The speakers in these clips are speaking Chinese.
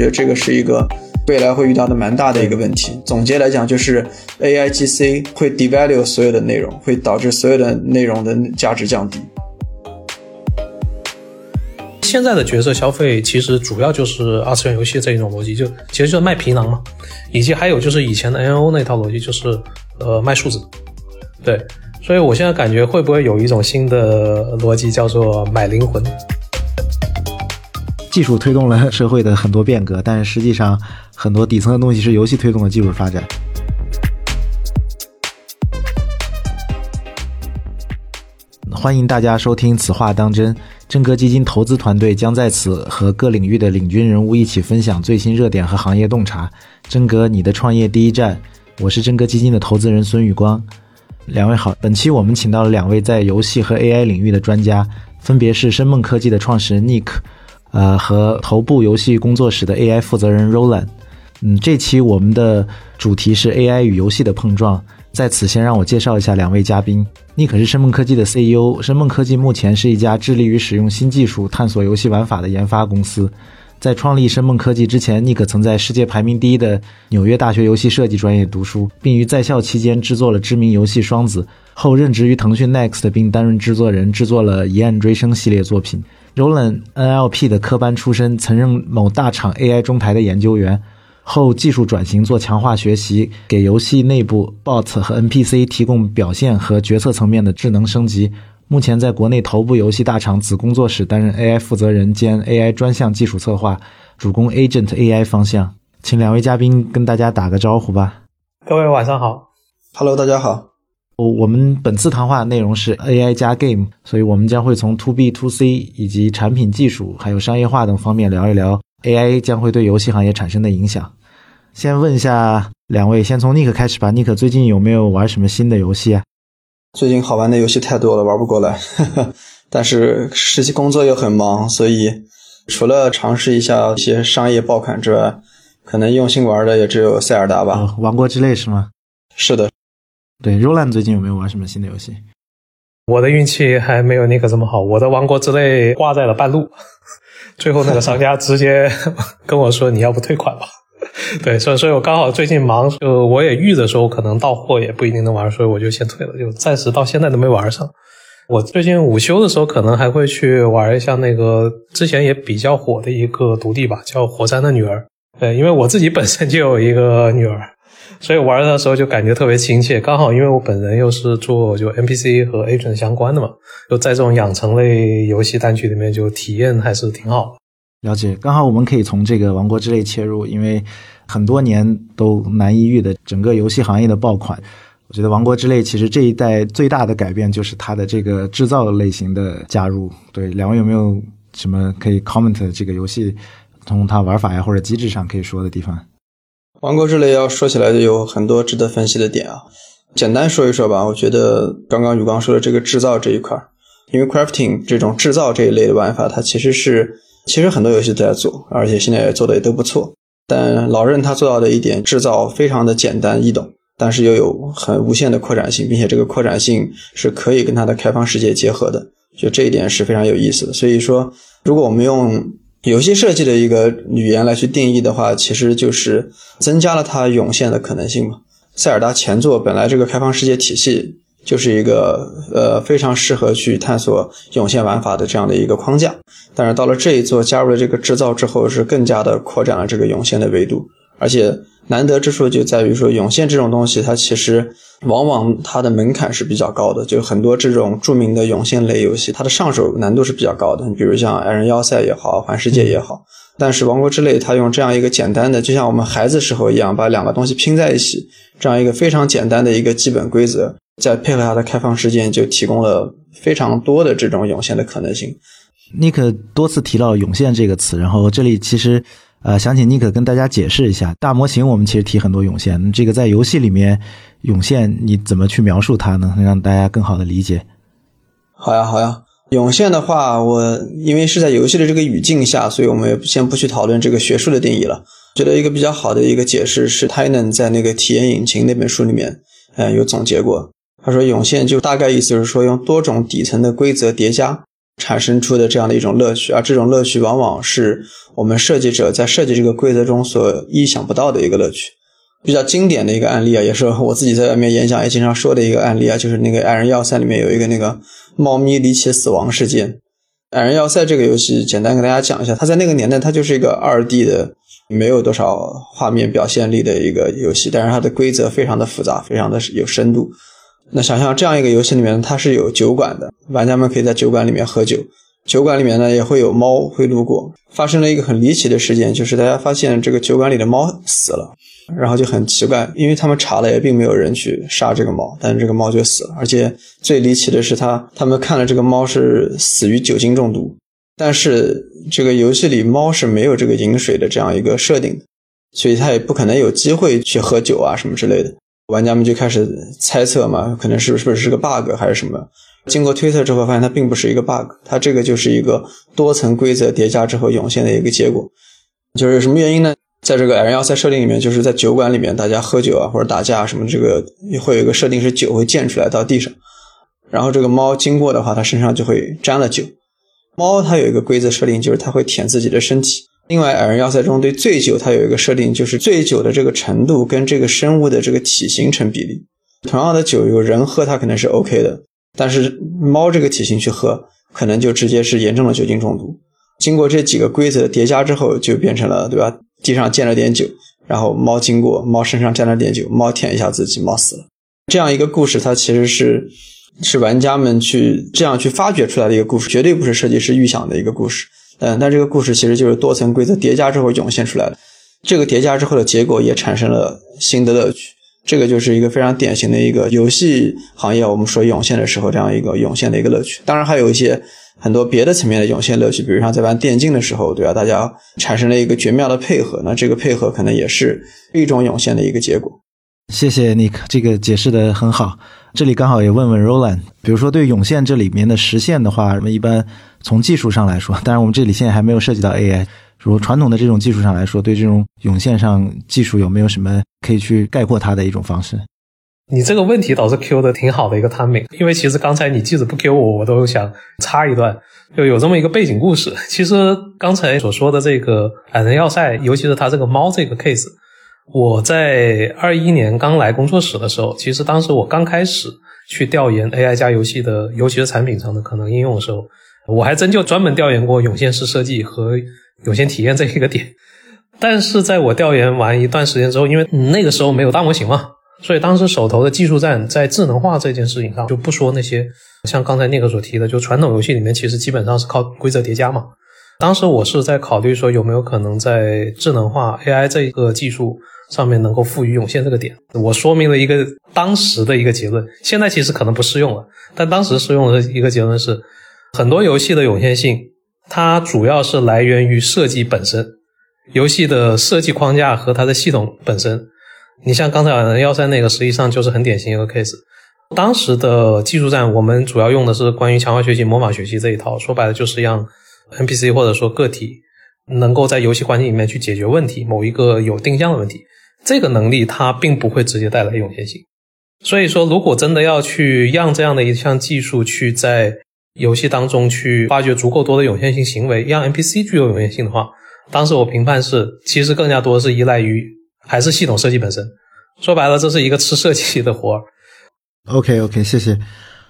觉得这个是一个未来会遇到的蛮大的一个问题。总结来讲，就是 AIGC 会 devalue 所有的内容，会导致所有的内容的价值降低。现在的角色消费其实主要就是二次元游戏这一种逻辑，就其实就是卖皮囊嘛，以及还有就是以前的 N O 那套逻辑，就是呃卖数字。对，所以我现在感觉会不会有一种新的逻辑叫做买灵魂？技术推动了社会的很多变革，但是实际上很多底层的东西是游戏推动的技术发展。欢迎大家收听《此话当真》，真格基金投资团队将在此和各领域的领军人物一起分享最新热点和行业洞察。真格，你的创业第一站，我是真格基金的投资人孙宇光。两位好，本期我们请到了两位在游戏和 AI 领域的专家，分别是深梦科技的创始人 Nick，呃，和头部游戏工作室的 AI 负责人 Roland。嗯，这期我们的主题是 AI 与游戏的碰撞。在此，先让我介绍一下两位嘉宾。尼克是深梦科技的 CEO。深梦科技目前是一家致力于使用新技术探索游戏玩法的研发公司。在创立深梦科技之前，尼克曾在世界排名第一的纽约大学游戏设计专业读书，并于在校期间制作了知名游戏《双子》。后任职于腾讯 Next，并担任制作人，制作了《疑案追声》系列作品。Roland NLP 的科班出身，曾任某大厂 AI 中台的研究员。后技术转型做强化学习，给游戏内部 bot 和 NPC 提供表现和决策层面的智能升级。目前在国内头部游戏大厂子工作室担任 AI 负责人兼 AI 专项技术策划，主攻 Agent AI 方向。请两位嘉宾跟大家打个招呼吧。各位晚上好，Hello，大家好。我们本次谈话内容是 AI 加 Game，所以我们将会从 To B To C 以及产品技术还有商业化等方面聊一聊。AI 将会对游戏行业产生的影响。先问一下两位，先从 Nick 开始吧。Nick 最近有没有玩什么新的游戏啊？最近好玩的游戏太多了，玩不过来。但是实习工作又很忙，所以除了尝试一下一些商业爆款之外，可能用心玩的也只有塞尔达吧。王国之泪是吗？是的。对，Roland 最近有没有玩什么新的游戏？我的运气还没有那个这么好，我的王国之泪挂在了半路。最后那个商家直接 跟我说：“你要不退款吧？” 对，所以所以我刚好最近忙，就我也预着说，我可能到货也不一定能玩，所以我就先退了，就暂时到现在都没玩上。我最近午休的时候，可能还会去玩一下那个之前也比较火的一个独立吧，叫《火山的女儿》。对，因为我自己本身就有一个女儿。所以玩的时候就感觉特别亲切，刚好因为我本人又是做就 NPC 和 agent 相关的嘛，就在这种养成类游戏单曲里面就体验还是挺好的。了解，刚好我们可以从这个王国之泪切入，因为很多年都难一遇的整个游戏行业的爆款，我觉得王国之泪其实这一代最大的改变就是它的这个制造类型的加入。对，两位有没有什么可以 comment 这个游戏从它玩法呀或者机制上可以说的地方？王国之泪要说起来就有很多值得分析的点啊，简单说一说吧。我觉得刚刚宇光说的这个制造这一块，因为 crafting 这种制造这一类的玩法，它其实是其实很多游戏都在做，而且现在也做的也都不错。但老任他做到的一点，制造非常的简单易懂，但是又有很无限的扩展性，并且这个扩展性是可以跟它的开放世界结合的，就这一点是非常有意思的。所以说，如果我们用游戏设计的一个语言来去定义的话，其实就是增加了它涌现的可能性嘛。塞尔达前作本来这个开放世界体系就是一个呃非常适合去探索涌现玩法的这样的一个框架，但是到了这一座加入了这个制造之后，是更加的扩展了这个涌现的维度，而且。难得之处就在于说，涌现这种东西，它其实往往它的门槛是比较高的。就很多这种著名的涌现类游戏，它的上手难度是比较高的。你比如像《矮人要塞》也好，《环世界》也好。但是《王国之泪》它用这样一个简单的，就像我们孩子时候一样，把两个东西拼在一起，这样一个非常简单的一个基本规则，再配合它的开放世界，就提供了非常多的这种涌现的可能性。尼克多次提到“涌现”这个词，然后这里其实。呃，想请尼克跟大家解释一下，大模型我们其实提很多涌现，这个在游戏里面涌现你怎么去描述它呢？能让大家更好的理解。好呀，好呀，涌现的话，我因为是在游戏的这个语境下，所以我们也先不去讨论这个学术的定义了。觉得一个比较好的一个解释是 t y n a n 在那个体验引擎那本书里面，呃，有总结过。他说涌现就大概意思是说用多种底层的规则叠加。产生出的这样的一种乐趣，而这种乐趣往往是我们设计者在设计这个规则中所意想不到的一个乐趣。比较经典的一个案例啊，也是我自己在外面演讲也经常说的一个案例啊，就是那个《矮人要塞》里面有一个那个猫咪离奇死亡事件。《矮人要塞》这个游戏，简单跟大家讲一下，它在那个年代它就是一个二 D 的，没有多少画面表现力的一个游戏，但是它的规则非常的复杂，非常的有深度。那想象这样一个游戏里面，它是有酒馆的，玩家们可以在酒馆里面喝酒，酒馆里面呢也会有猫会路过。发生了一个很离奇的事件，就是大家发现这个酒馆里的猫死了。然后就很奇怪，因为他们查了也并没有人去杀这个猫，但是这个猫就死了。而且最离奇的是，他他们看了这个猫是死于酒精中毒，但是这个游戏里猫是没有这个饮水的这样一个设定的，所以它也不可能有机会去喝酒啊什么之类的。玩家们就开始猜测嘛，可能是不是是个 bug 还是什么？经过推测之后，发现它并不是一个 bug，它这个就是一个多层规则叠加之后涌现的一个结果。就是什么原因呢？在这个矮人要塞设定里面，就是在酒馆里面，大家喝酒啊或者打架什么，这个会有一个设定是酒会溅出来到地上，然后这个猫经过的话，它身上就会沾了酒。猫它有一个规则设定，就是它会舔自己的身体。另外，矮人要塞中对醉酒它有一个设定，就是醉酒的这个程度跟这个生物的这个体型成比例。同样的酒，有人喝它可能是 OK 的，但是猫这个体型去喝，可能就直接是严重的酒精中毒。经过这几个规则叠加之后，就变成了，对吧？地上溅了点酒，然后猫经过，猫身上沾了点酒，猫舔一下自己，猫死了。这样一个故事，它其实是是玩家们去这样去发掘出来的一个故事，绝对不是设计师预想的一个故事。嗯，但这个故事其实就是多层规则叠加之后涌现出来的。这个叠加之后的结果也产生了新的乐趣。这个就是一个非常典型的一个游戏行业，我们说涌现的时候这样一个涌现的一个乐趣。当然还有一些。很多别的层面的涌现乐趣，比如像在玩电竞的时候，对吧？大家产生了一个绝妙的配合，那这个配合可能也是一种涌现的一个结果。谢谢 Nick，这个解释的很好。这里刚好也问问 Roland，比如说对涌现这里面的实现的话，我们一般从技术上来说，当然我们这里现在还没有涉及到 AI，如传统的这种技术上来说，对这种涌现上技术有没有什么可以去概括它的一种方式？你这个问题倒是 Q 的挺好的一个 timing，因为其实刚才你即使不 Q 我，我都想插一段，就有这么一个背景故事。其实刚才所说的这个矮人要塞，尤其是它这个猫这个 case，我在二一年刚来工作室的时候，其实当时我刚开始去调研 AI 加游戏的，尤其是产品上的可能应用的时候，我还真就专门调研过涌现式设计和涌现体验这一个点。但是在我调研完一段时间之后，因为那个时候没有大模型嘛。所以当时手头的技术栈在智能化这件事情上，就不说那些像刚才那个所提的，就传统游戏里面其实基本上是靠规则叠加嘛。当时我是在考虑说有没有可能在智能化 AI 这个技术上面能够赋予涌现这个点。我说明了一个当时的一个结论，现在其实可能不适用了，但当时适用的一个结论是，很多游戏的涌现性它主要是来源于设计本身，游戏的设计框架和它的系统本身。你像刚才幺三那个，实际上就是很典型一个 case。当时的技术栈，我们主要用的是关于强化学习、模仿学习这一套，说白了就是让 NPC 或者说个体能够在游戏环境里面去解决问题，某一个有定向的问题。这个能力它并不会直接带来涌现性。所以说，如果真的要去让这样的一项技术去在游戏当中去发掘足够多的涌现性行为，让 NPC 具有涌现性的话，当时我评判是，其实更加多是依赖于。还是系统设计本身，说白了，这是一个吃设计的活儿。OK OK，谢谢。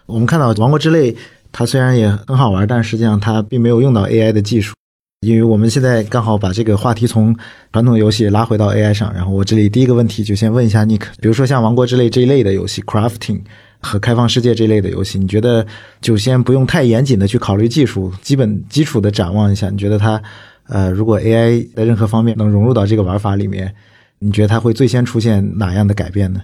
我们看到《王国之泪》，它虽然也很好玩，但实际上它并没有用到 AI 的技术。因为我们现在刚好把这个话题从传统游戏拉回到 AI 上。然后我这里第一个问题就先问一下 Nick，比如说像《王国之泪》这一类的游戏，Crafting 和开放世界这类的游戏，你觉得就先不用太严谨的去考虑技术，基本基础的展望一下，你觉得它呃，如果 AI 在任何方面能融入到这个玩法里面？你觉得它会最先出现哪样的改变呢？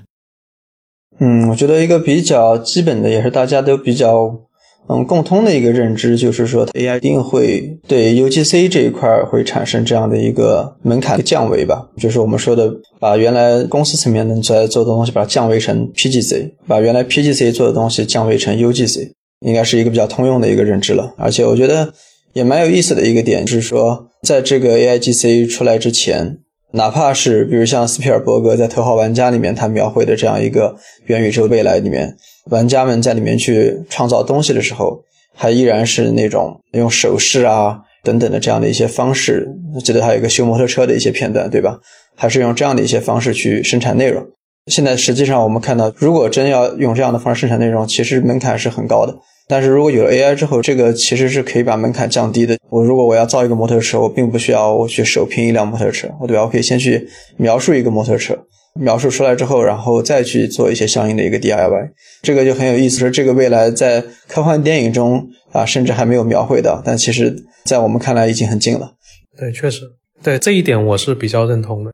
嗯，我觉得一个比较基本的，也是大家都比较嗯共通的一个认知，就是说 AI 一定会对 UGC 这一块会产生这样的一个门槛降维吧。就是我们说的，把原来公司层面能在做的东西，把它降维成 PGC，把原来 PGC 做的东西降维成 UGC，应该是一个比较通用的一个认知了。而且我觉得也蛮有意思的一个点，就是说在这个 AIGC 出来之前。哪怕是比如像斯皮尔伯格在《头号玩家》里面，他描绘的这样一个元宇宙未来里面，玩家们在里面去创造东西的时候，还依然是那种用手势啊等等的这样的一些方式。记得还有一个修摩托车的一些片段，对吧？还是用这样的一些方式去生产内容。现在实际上我们看到，如果真要用这样的方式生产内容，其实门槛是很高的。但是如果有了 AI 之后，这个其实是可以把门槛降低的。我如果我要造一个摩托车，我并不需要我去手拼一辆摩托车，我对吧？我可以先去描述一个摩托车，描述出来之后，然后再去做一些相应的一个 DIY。这个就很有意思，说这个未来在科幻电影中啊，甚至还没有描绘到，但其实在我们看来已经很近了。对，确实，对这一点我是比较认同的。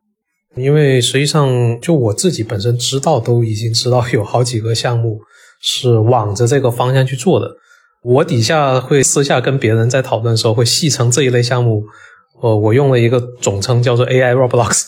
因为实际上，就我自己本身知道，都已经知道有好几个项目是往着这个方向去做的。我底下会私下跟别人在讨论的时候，会戏称这一类项目，呃，我用了一个总称叫做 AI Roblox，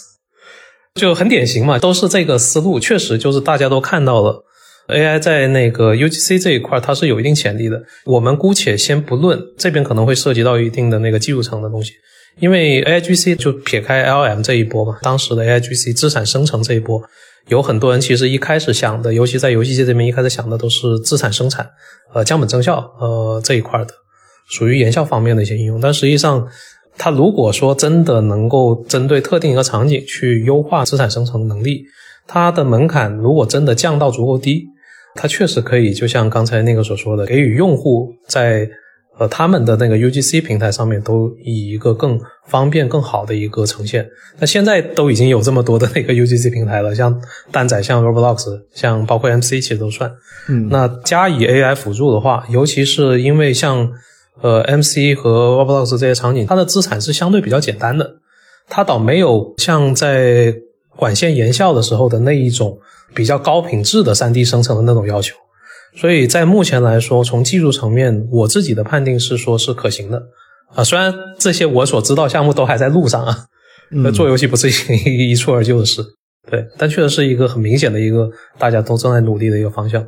就很典型嘛，都是这个思路。确实，就是大家都看到了 AI 在那个 UGC 这一块，它是有一定潜力的。我们姑且先不论这边可能会涉及到一定的那个技术层的东西。因为 A I G C 就撇开 L M 这一波嘛，当时的 A I G C 资产生成这一波，有很多人其实一开始想的，尤其在游戏界这边一开始想的都是资产生产，呃，降本增效，呃这一块的，属于研效方面的一些应用。但实际上，它如果说真的能够针对特定一个场景去优化资产生成能力，它的门槛如果真的降到足够低，它确实可以就像刚才那个所说的，给予用户在。呃，他们的那个 UGC 平台上面都以一个更方便、更好的一个呈现。那现在都已经有这么多的那个 UGC 平台了，像蛋仔、像 Roblox、像包括 MC 其实都算。嗯，那加以 AI 辅助的话，尤其是因为像呃 MC 和 Roblox 这些场景，它的资产是相对比较简单的，它倒没有像在管线研效的时候的那一种比较高品质的 3D 生成的那种要求。所以在目前来说，从技术层面，我自己的判定是说是可行的啊。虽然这些我所知道项目都还在路上啊，那做游戏不是 一一蹴而就的事，对，但确实是一个很明显的一个大家都正在努力的一个方向。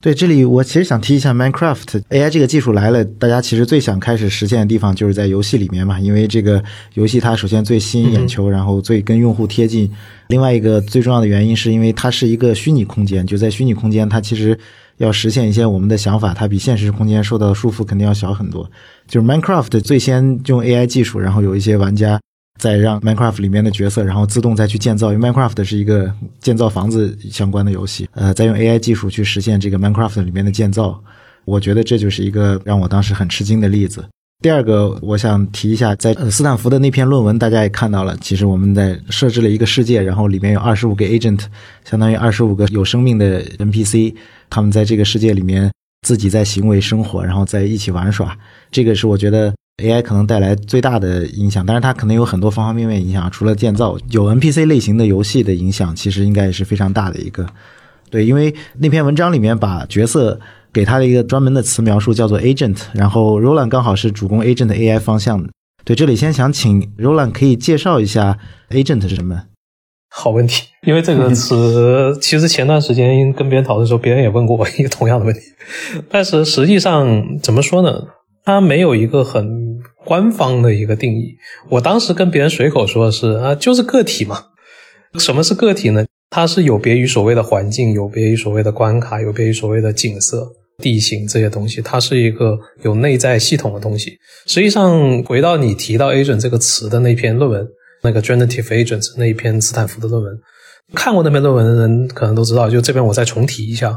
对，这里我其实想提一下 Minecraft AI 这个技术来了，大家其实最想开始实现的地方就是在游戏里面嘛，因为这个游戏它首先最吸引眼球，然后最跟用户贴近。另外一个最重要的原因是因为它是一个虚拟空间，就在虚拟空间，它其实。要实现一些我们的想法，它比现实空间受到的束缚肯定要小很多。就是 Minecraft 最先用 AI 技术，然后有一些玩家在让 Minecraft 里面的角色，然后自动再去建造，因为 Minecraft 是一个建造房子相关的游戏。呃，再用 AI 技术去实现这个 Minecraft 里面的建造，我觉得这就是一个让我当时很吃惊的例子。第二个，我想提一下，在斯坦福的那篇论文，大家也看到了，其实我们在设置了一个世界，然后里面有二十五个 agent，相当于二十五个有生命的 NPC。他们在这个世界里面自己在行为生活，然后在一起玩耍，这个是我觉得 AI 可能带来最大的影响。但是它可能有很多方方面面影响，除了建造有 NPC 类型的游戏的影响，其实应该也是非常大的一个。对，因为那篇文章里面把角色给他的一个专门的词描述叫做 agent，然后 Roland 刚好是主攻 agent AI 方向的。对，这里先想请 Roland 可以介绍一下 agent 是什么。好问题，因为这个词 其实前段时间跟别人讨论的时候，别人也问过我一个同样的问题。但是实际上怎么说呢？它没有一个很官方的一个定义。我当时跟别人随口说的是啊，就是个体嘛。什么是个体呢？它是有别于所谓的环境，有别于所谓的关卡，有别于所谓的景色、地形这些东西。它是一个有内在系统的东西。实际上，回到你提到 agent 这个词的那篇论文。那个 generative agents 那一篇斯坦福的论文，看过那篇论文的人可能都知道。就这边我再重提一下，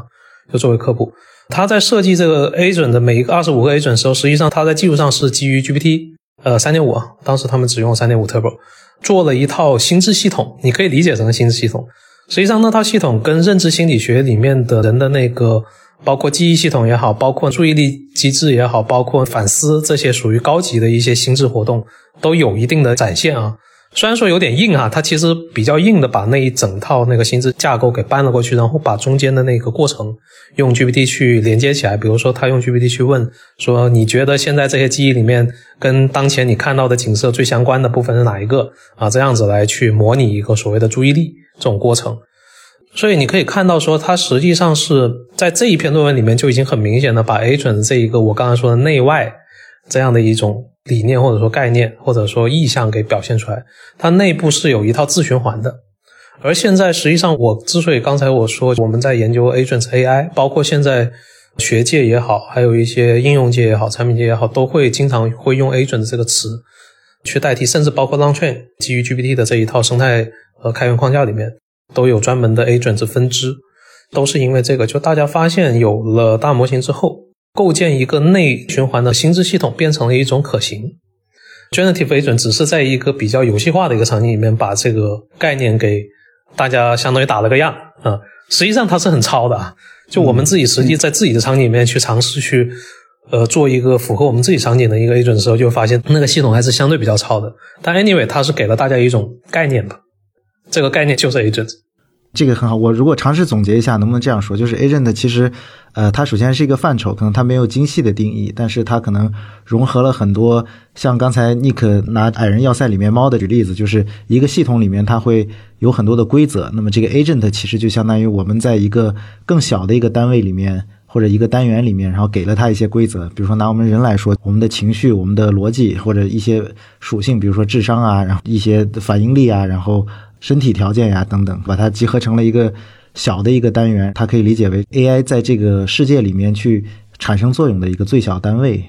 就作为科普，他在设计这个 agent 的每一个二十五个 agent 的时候，实际上他在技术上是基于 GPT 呃三点五，当时他们只用三点五 Turbo 做了一套心智系统，你可以理解成心智系统。实际上那套系统跟认知心理学里面的人的那个，包括记忆系统也好，包括注意力机制也好，包括反思这些属于高级的一些心智活动，都有一定的展现啊。虽然说有点硬哈，它其实比较硬的把那一整套那个心智架构给搬了过去，然后把中间的那个过程用 GPT 去连接起来。比如说，他用 GPT 去问说：“你觉得现在这些记忆里面跟当前你看到的景色最相关的部分是哪一个？”啊，这样子来去模拟一个所谓的注意力这种过程。所以你可以看到说，它实际上是在这一篇论文里面就已经很明显的把 agent 这一个我刚才说的内外这样的一种。理念或者说概念或者说意向给表现出来，它内部是有一套自循环的。而现在实际上，我之所以刚才我说我们在研究 agents AI，包括现在学界也好，还有一些应用界也好，产品界也好，都会经常会用 agent 这个词去代替，甚至包括 Langchain 基于 GPT 的这一套生态和开源框架里面都有专门的 agent 分支，都是因为这个，就大家发现有了大模型之后，构建一个内循环的心智系统变成了一种可行。Generative agent 只是在一个比较游戏化的一个场景里面把这个概念给大家相当于打了个样啊，实际上它是很糙的啊。就我们自己实际在自己的场景里面去尝试去，呃，做一个符合我们自己场景的一个 agent 的时候，就发现那个系统还是相对比较糙的。但 anyway，它是给了大家一种概念吧，这个概念就是 agent。这个很好，我如果尝试总结一下，能不能这样说？就是 agent 其实，呃，它首先是一个范畴，可能它没有精细的定义，但是它可能融合了很多，像刚才 Nick 拿矮人要塞里面猫的举例子，就是一个系统里面它会有很多的规则，那么这个 agent 其实就相当于我们在一个更小的一个单位里面或者一个单元里面，然后给了它一些规则，比如说拿我们人来说，我们的情绪、我们的逻辑或者一些属性，比如说智商啊，然后一些反应力啊，然后。身体条件呀，等等，把它集合成了一个小的一个单元，它可以理解为 AI 在这个世界里面去产生作用的一个最小单位。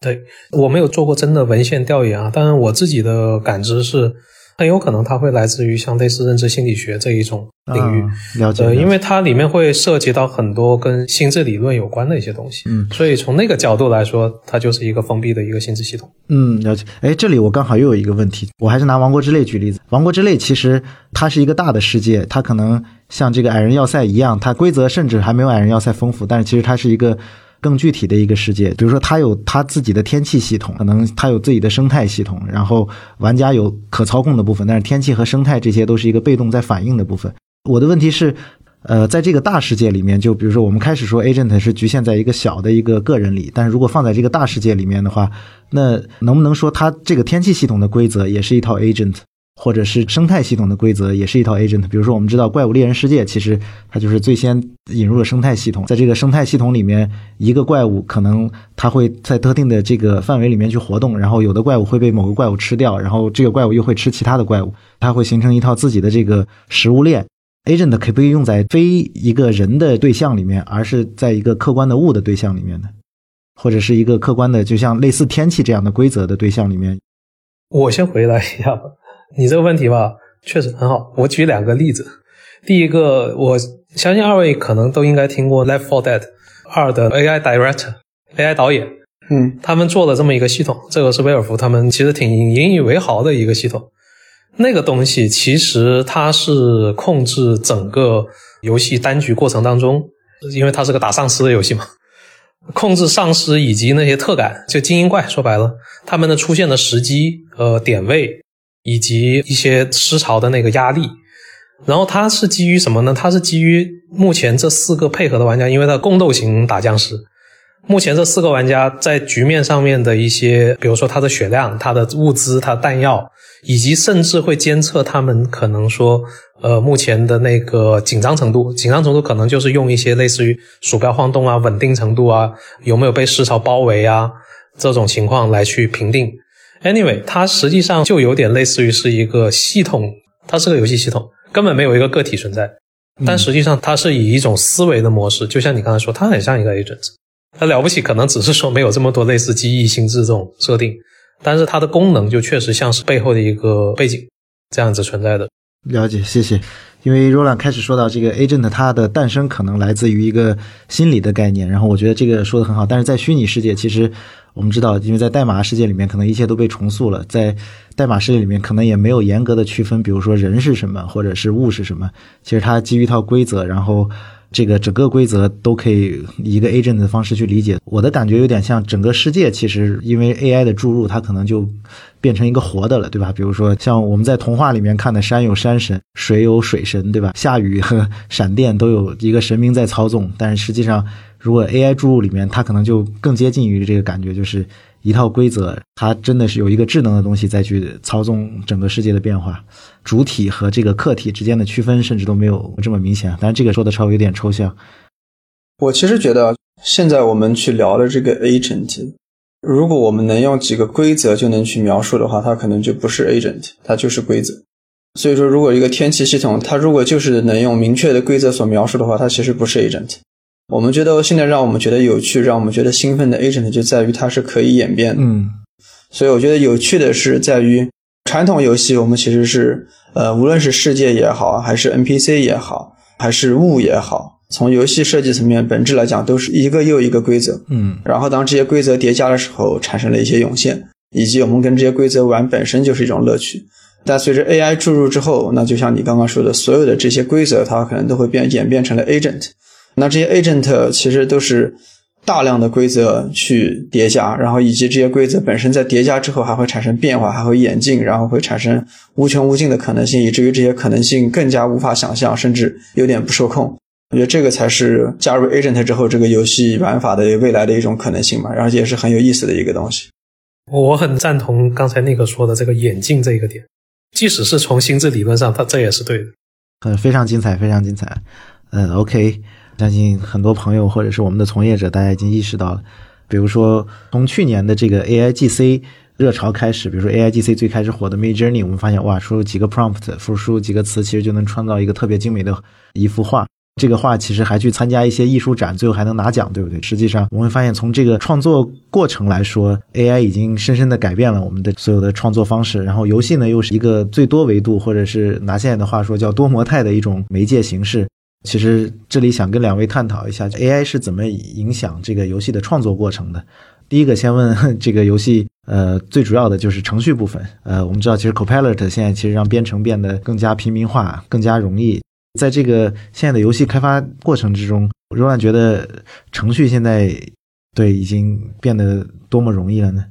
对我没有做过真的文献调研啊，但是我自己的感知是。很有可能它会来自于像类似认知心理学这一种领域，了解。呃，因为它里面会涉及到很多跟心智理论有关的一些东西，嗯，所以从那个角度来说，它就是一个封闭的一个心智系统。嗯，了解。哎，这里我刚好又有一个问题，我还是拿《王国之泪》举例子，《王国之泪》其实它是一个大的世界，它可能像这个矮人要塞一样，它规则甚至还没有矮人要塞丰富，但是其实它是一个。更具体的一个世界，比如说它有它自己的天气系统，可能它有自己的生态系统，然后玩家有可操控的部分，但是天气和生态这些都是一个被动在反应的部分。我的问题是，呃，在这个大世界里面，就比如说我们开始说 agent 是局限在一个小的一个个人里，但是如果放在这个大世界里面的话，那能不能说它这个天气系统的规则也是一套 agent？或者是生态系统的规则也是一套 agent，比如说我们知道怪物猎人世界，其实它就是最先引入了生态系统，在这个生态系统里面，一个怪物可能它会在特定的这个范围里面去活动，然后有的怪物会被某个怪物吃掉，然后这个怪物又会吃其他的怪物，它会形成一套自己的这个食物链。agent 可不可以用在非一个人的对象里面，而是在一个客观的物的对象里面呢？或者是一个客观的，就像类似天气这样的规则的对象里面？我先回答一下吧。你这个问题吧，确实很好。我举两个例子。第一个，我相信二位可能都应该听过《Left 4 Dead》二的 AI Director、AI 导演。嗯，他们做了这么一个系统，这个是威尔福他们其实挺引以为豪的一个系统。那个东西其实它是控制整个游戏单局过程当中，因为它是个打丧尸的游戏嘛，控制丧尸以及那些特感，就精英怪，说白了，他们的出现的时机、呃点位。以及一些失潮的那个压力，然后它是基于什么呢？它是基于目前这四个配合的玩家，因为它共斗型打僵尸，目前这四个玩家在局面上面的一些，比如说他的血量、他的物资、他弹药，以及甚至会监测他们可能说，呃，目前的那个紧张程度，紧张程度可能就是用一些类似于鼠标晃动啊、稳定程度啊、有没有被尸潮包围啊这种情况来去评定。Anyway，它实际上就有点类似于是一个系统，它是个游戏系统，根本没有一个个体存在。但实际上它是以一种思维的模式，就像你刚才说，它很像一个 agent。它了不起，可能只是说没有这么多类似记忆、心智这种设定，但是它的功能就确实像是背后的一个背景这样子存在的。了解，谢谢。因为 Roland 开始说到这个 agent，它的诞生可能来自于一个心理的概念，然后我觉得这个说的很好。但是在虚拟世界，其实。我们知道，因为在代码世界里面，可能一切都被重塑了。在代码世界里面，可能也没有严格的区分，比如说人是什么，或者是物是什么。其实它基于一套规则，然后。这个整个规则都可以一个 agent 的方式去理解。我的感觉有点像整个世界，其实因为 AI 的注入，它可能就变成一个活的了，对吧？比如说像我们在童话里面看的，山有山神，水有水神，对吧？下雨和 闪电都有一个神明在操纵。但是实际上，如果 AI 注入里面，它可能就更接近于这个感觉，就是一套规则，它真的是有一个智能的东西再去操纵整个世界的变化。主体和这个客体之间的区分，甚至都没有这么明显。当然，这个说的稍微有点抽象。我其实觉得，现在我们去聊的这个 agent，如果我们能用几个规则就能去描述的话，它可能就不是 agent，它就是规则。所以说，如果一个天气系统，它如果就是能用明确的规则所描述的话，它其实不是 agent。我们觉得现在让我们觉得有趣、让我们觉得兴奋的 agent 就在于它是可以演变的。嗯所以我觉得有趣的是在于传统游戏，我们其实是呃，无论是世界也好，还是 NPC 也好，还是物也好，从游戏设计层面本质来讲，都是一个又一个规则。嗯然后当这些规则叠加的时候，产生了一些涌现，以及我们跟这些规则玩本身就是一种乐趣。但随着 AI 注入之后，那就像你刚刚说的，所有的这些规则，它可能都会变演变成了 agent。那这些 agent 其实都是大量的规则去叠加，然后以及这些规则本身在叠加之后还会产生变化，还会演进，然后会产生无穷无尽的可能性，以至于这些可能性更加无法想象，甚至有点不受控。我觉得这个才是加入 agent 之后这个游戏玩法的未来的一种可能性嘛，然后也是很有意思的一个东西。我很赞同刚才那个说的这个演进这个点，即使是从心智理论上，它这也是对的。嗯非常精彩，非常精彩。嗯，OK，相信很多朋友或者是我们的从业者，大家已经意识到了。比如说，从去年的这个 AIGC 热潮开始，比如说 AIGC 最开始火的 Mid Journey，我们发现哇，输入几个 prompt，输入几个词，其实就能创造一个特别精美的一幅画。这个画其实还去参加一些艺术展，最后还能拿奖，对不对？实际上，我们会发现，从这个创作过程来说，AI 已经深深的改变了我们的所有的创作方式。然后，游戏呢，又是一个最多维度，或者是拿现在的话说叫多模态的一种媒介形式。其实这里想跟两位探讨一下，AI 是怎么影响这个游戏的创作过程的。第一个，先问这个游戏，呃，最主要的就是程序部分。呃，我们知道，其实 Copilot 现在其实让编程变得更加平民化，更加容易。在这个现在的游戏开发过程之中，仍然觉得程序现在对已经变得多么容易了呢？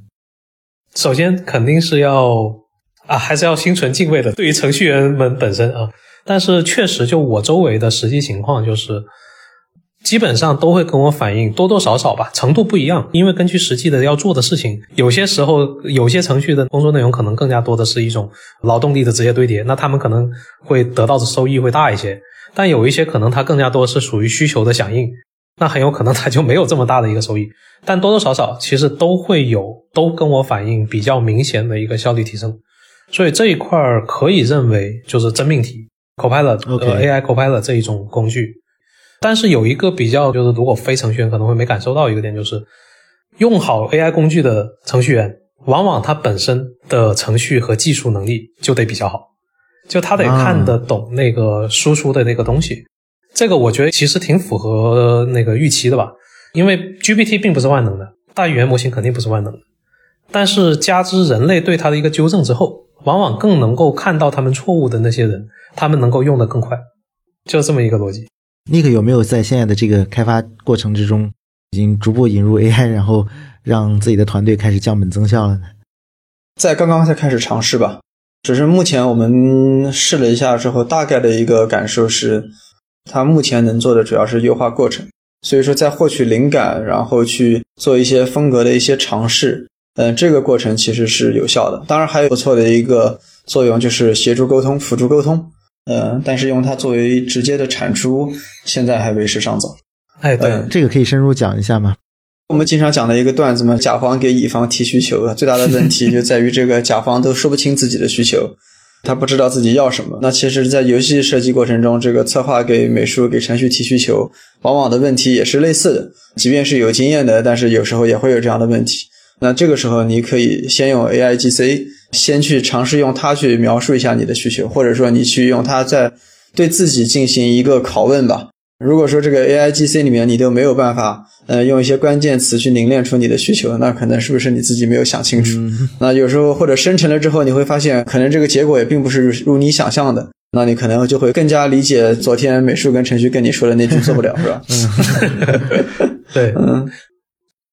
首先肯定是要啊，还是要心存敬畏的，对于程序员们本身啊。但是确实，就我周围的实际情况，就是基本上都会跟我反映，多多少少吧，程度不一样。因为根据实际的要做的事情，有些时候有些程序的工作内容可能更加多的是一种劳动力的直接堆叠，那他们可能会得到的收益会大一些。但有一些可能它更加多是属于需求的响应，那很有可能它就没有这么大的一个收益。但多多少少其实都会有，都跟我反映比较明显的一个效率提升。所以这一块儿可以认为就是真命题。Copilot、呃、AI Copilot 这一种工具，但是有一个比较，就是如果非程序员可能会没感受到一个点，就是用好 AI 工具的程序员，往往他本身的程序和技术能力就得比较好，就他得看得懂那个输出的那个东西。这个我觉得其实挺符合那个预期的吧，因为 GPT 并不是万能的，大语言模型肯定不是万能的，但是加之人类对它的一个纠正之后，往往更能够看到他们错误的那些人，他们能够用得更快，就这么一个逻辑。Nick 有没有在现在的这个开发过程之中，已经逐步引入 AI，然后让自己的团队开始降本增效了呢？在刚刚才开始尝试吧，只是目前我们试了一下之后，大概的一个感受是，它目前能做的主要是优化过程。所以说，在获取灵感，然后去做一些风格的一些尝试，嗯，这个过程其实是有效的。当然，还有不错的一个作用就是协助沟通、辅助沟通。嗯，但是用它作为直接的产出，现在还为时尚早。哎，对，嗯这个可以深入讲一下吗？我们经常讲的一个段子嘛，甲方给乙方提需求，最大的问题就在于这个甲方都说不清自己的需求，他不知道自己要什么。那其实，在游戏设计过程中，这个策划给美术、给程序提需求，往往的问题也是类似的。即便是有经验的，但是有时候也会有这样的问题。那这个时候，你可以先用 AI GC，先去尝试用它去描述一下你的需求，或者说你去用它在对自己进行一个拷问吧。如果说这个 AI GC 里面你都没有办法，呃，用一些关键词去凝练出你的需求，那可能是不是你自己没有想清楚？那有时候或者生成了之后，你会发现，可能这个结果也并不是如你想象的，那你可能就会更加理解昨天美术跟程序跟你说的那句做不了，是吧？对，嗯，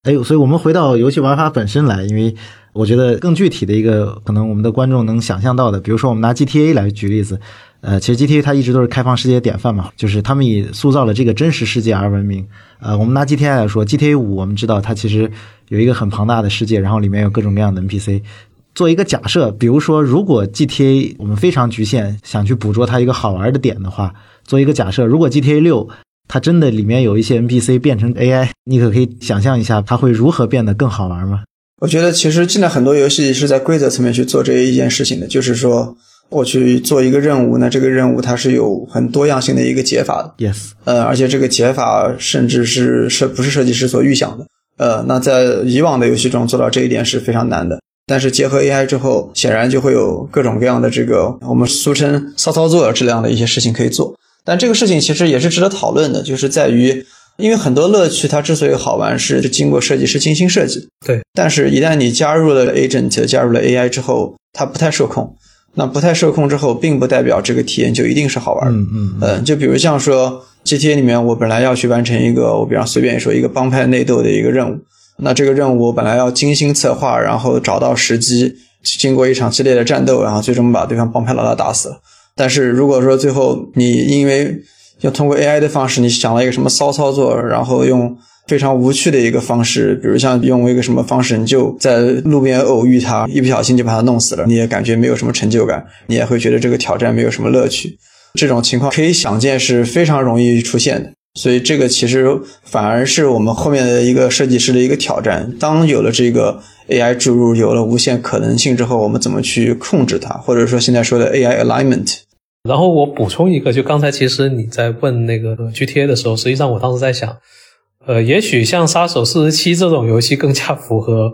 哎，所以我们回到游戏玩法本身来，因为我觉得更具体的一个可能我们的观众能想象到的，比如说我们拿 GTA 来举例子，呃，其实 GTA 它一直都是开放世界典范嘛，就是他们以塑造了这个真实世界而闻名。呃，我们拿 GTA 来说，GTA 五我们知道它其实有一个很庞大的世界，然后里面有各种各样的 NPC。做一个假设，比如说，如果 GTA 我们非常局限，想去捕捉它一个好玩的点的话，做一个假设，如果 GTA 六它真的里面有一些 NPC 变成 AI，你可可以想象一下它会如何变得更好玩吗？我觉得其实现在很多游戏是在规则层面去做这一件事情的，就是说，我去做一个任务，那这个任务它是有很多样性的一个解法的。Yes，呃，而且这个解法甚至是设不是设计师所预想的。呃，那在以往的游戏中做到这一点是非常难的。但是结合 AI 之后，显然就会有各种各样的这个我们俗称骚操作这样的一些事情可以做。但这个事情其实也是值得讨论的，就是在于，因为很多乐趣它之所以好玩，是经过设计师精心设计。对。但是，一旦你加入了 agent，加入了 AI 之后，它不太受控。那不太受控之后，并不代表这个体验就一定是好玩的。嗯嗯嗯，就比如像说 GTA 里面，我本来要去完成一个，我比方随便说一个帮派内斗的一个任务，那这个任务我本来要精心策划，然后找到时机，经过一场激烈的战斗，然后最终把对方帮派老大打死了。但是如果说最后你因为要通过 AI 的方式，你想了一个什么骚操作，然后用非常无趣的一个方式，比如像用一个什么方式，你就在路边偶遇他，一不小心就把他弄死了，你也感觉没有什么成就感，你也会觉得这个挑战没有什么乐趣。这种情况可以想见是非常容易出现的，所以这个其实反而是我们后面的一个设计师的一个挑战。当有了这个 AI 注入，有了无限可能性之后，我们怎么去控制它，或者说现在说的 AI alignment？然后我补充一个，就刚才其实你在问那个 GTA 的时候，实际上我当时在想，呃，也许像《杀手四十七》这种游戏更加符合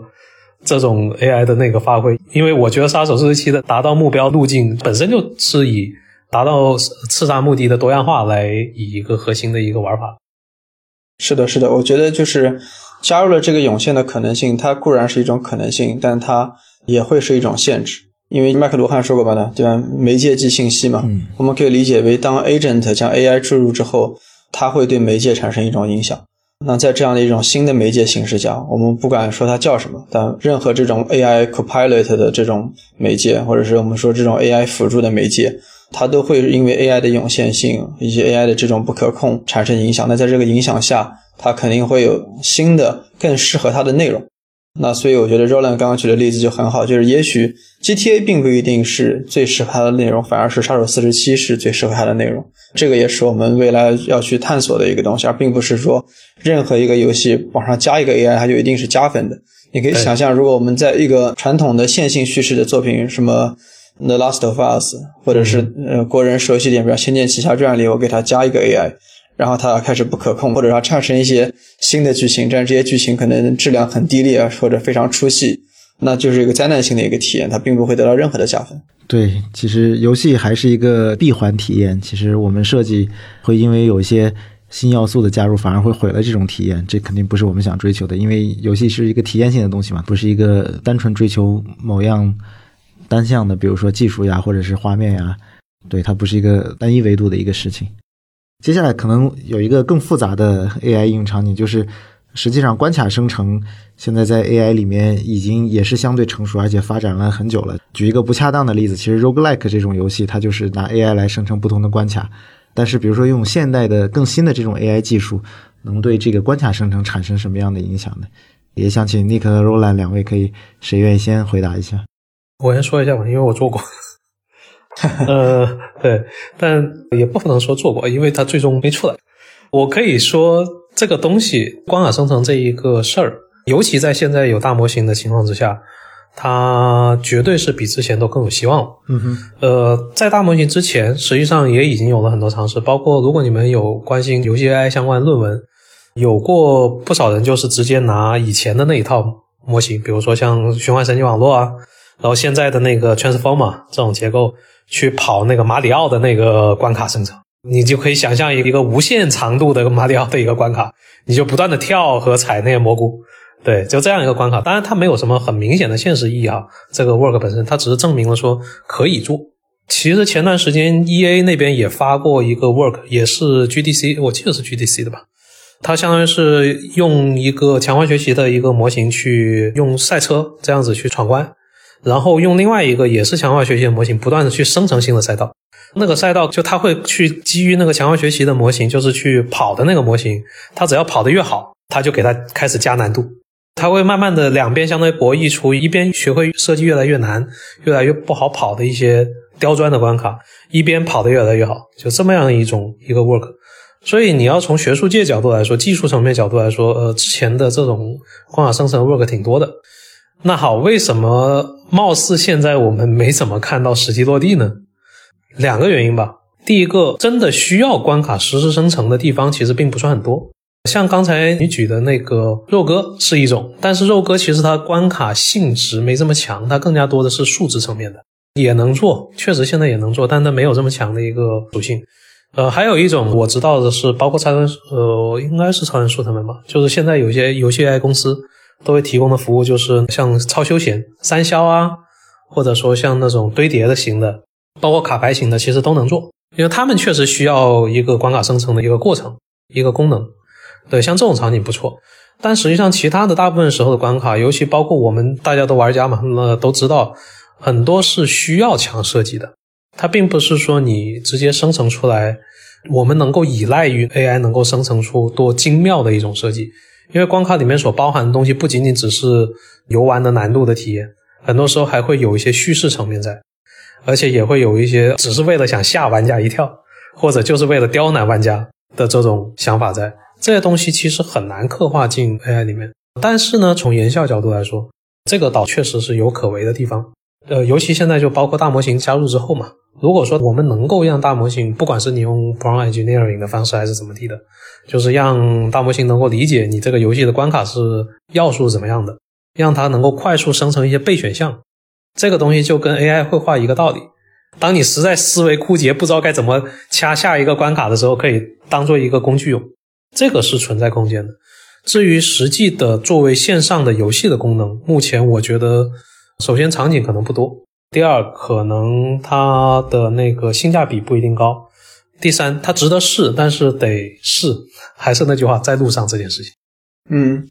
这种 AI 的那个发挥，因为我觉得《杀手四十七》的达到目标路径本身就是以达到刺杀目的的多样化来以一个核心的一个玩法。是的，是的，我觉得就是加入了这个涌现的可能性，它固然是一种可能性，但它也会是一种限制。因为麦克罗汉说过吧呢，对吧？媒介即信息嘛，嗯我们可以理解为当 agent 将 AI 注入之后，它会对媒介产生一种影响。那在这样的一种新的媒介形式下，我们不管说它叫什么，但任何这种 AI copilot 的这种媒介，或者是我们说这种 AI 辅助的媒介，它都会因为 AI 的涌现性以及 AI 的这种不可控产生影响。那在这个影响下，它肯定会有新的更适合它的内容。那所以我觉得 Roland 刚刚举的例子就很好，就是也许 GTA 并不一定是最适合它的内容，反而是杀手四十七是最适合它的内容。这个也是我们未来要去探索的一个东西，而并不是说任何一个游戏往上加一个 AI 它就一定是加分的。你可以想象，如果我们在一个传统的线性叙事的作品，什么 The Last of Us，或者是呃国人熟悉点，比如《仙剑奇侠传》里，我给它加一个 AI。然后它开始不可控，或者它产生一些新的剧情，但是这些剧情可能质量很低劣啊，或者非常出戏，那就是一个灾难性的一个体验，它并不会得到任何的加分。对，其实游戏还是一个闭环体验。其实我们设计会因为有一些新要素的加入，反而会毁了这种体验。这肯定不是我们想追求的，因为游戏是一个体验性的东西嘛，不是一个单纯追求某样单向的，比如说技术呀，或者是画面呀。对，它不是一个单一维度的一个事情。接下来可能有一个更复杂的 AI 应用场景，就是实际上关卡生成现在在 AI 里面已经也是相对成熟，而且发展了很久了。举一个不恰当的例子，其实 roguelike 这种游戏，它就是拿 AI 来生成不同的关卡。但是比如说用现代的更新的这种 AI 技术，能对这个关卡生成产生什么样的影响呢？也想请 Nick 和 Roland 两位可以谁愿意先回答一下？我先说一下吧，因为我做过。呃，对，但也不能说做过，因为它最终没出来。我可以说，这个东西光卡生成这一个事儿，尤其在现在有大模型的情况之下，它绝对是比之前都更有希望了。嗯哼，呃，在大模型之前，实际上也已经有了很多尝试，包括如果你们有关心游戏 AI 相关论文，有过不少人就是直接拿以前的那一套模型，比如说像循环神经网络啊，然后现在的那个 Transformer 这种结构去跑那个马里奥的那个关卡生成，你就可以想象一个无限长度的马里奥的一个关卡，你就不断的跳和踩那些蘑菇。对，就这样一个关卡，当然它没有什么很明显的现实意义啊。这个 work 本身，它只是证明了说可以做。其实前段时间 E A 那边也发过一个 work，也是 G D C，我记得是 G D C 的吧。它相当于是用一个强化学习的一个模型去用赛车这样子去闯关，然后用另外一个也是强化学习的模型，不断的去生成新的赛道。那个赛道就它会去基于那个强化学习的模型，就是去跑的那个模型，它只要跑得越好，它就给它开始加难度。它会慢慢的两边相当于博弈出，一边学会设计越来越难、越来越不好跑的一些刁钻的关卡，一边跑得越来越好，就这么样一种一个 work。所以你要从学术界角度来说，技术层面角度来说，呃，之前的这种关卡生成 work 挺多的。那好，为什么貌似现在我们没怎么看到实际落地呢？两个原因吧。第一个，真的需要关卡实时生成的地方其实并不算很多。像刚才你举的那个肉鸽是一种，但是肉鸽其实它关卡性质没这么强，它更加多的是数值层面的，也能做，确实现在也能做，但它没有这么强的一个属性。呃，还有一种我知道的是，包括超人，呃，应该是超人树他们吧，就是现在有些游戏 AI 公司都会提供的服务，就是像超休闲、三消啊，或者说像那种堆叠的型的，包括卡牌型的，其实都能做，因为他们确实需要一个关卡生成的一个过程、一个功能。对，像这种场景不错。但实际上，其他的大部分时候的关卡，尤其包括我们大家都玩家嘛，那都知道，很多是需要强设计的。它并不是说你直接生成出来，我们能够依赖于 AI 能够生成出多精妙的一种设计，因为关卡里面所包含的东西不仅仅只是游玩的难度的体验，很多时候还会有一些叙事层面在，而且也会有一些只是为了想吓玩家一跳，或者就是为了刁难玩家的这种想法在，这些东西其实很难刻画进 AI 里面。但是呢，从言效角度来说，这个岛确实是有可为的地方，呃，尤其现在就包括大模型加入之后嘛。如果说我们能够让大模型，不管是你用 prompt engineering 的方式还是怎么地的，就是让大模型能够理解你这个游戏的关卡是要素怎么样的，让它能够快速生成一些备选项，这个东西就跟 AI 绘画一个道理。当你实在思维枯竭，不知道该怎么掐下一个关卡的时候，可以当做一个工具用，这个是存在空间的。至于实际的作为线上的游戏的功能，目前我觉得，首先场景可能不多。第二，可能它的那个性价比不一定高。第三，它值得试，但是得试。还是那句话，在路上这件事情。嗯，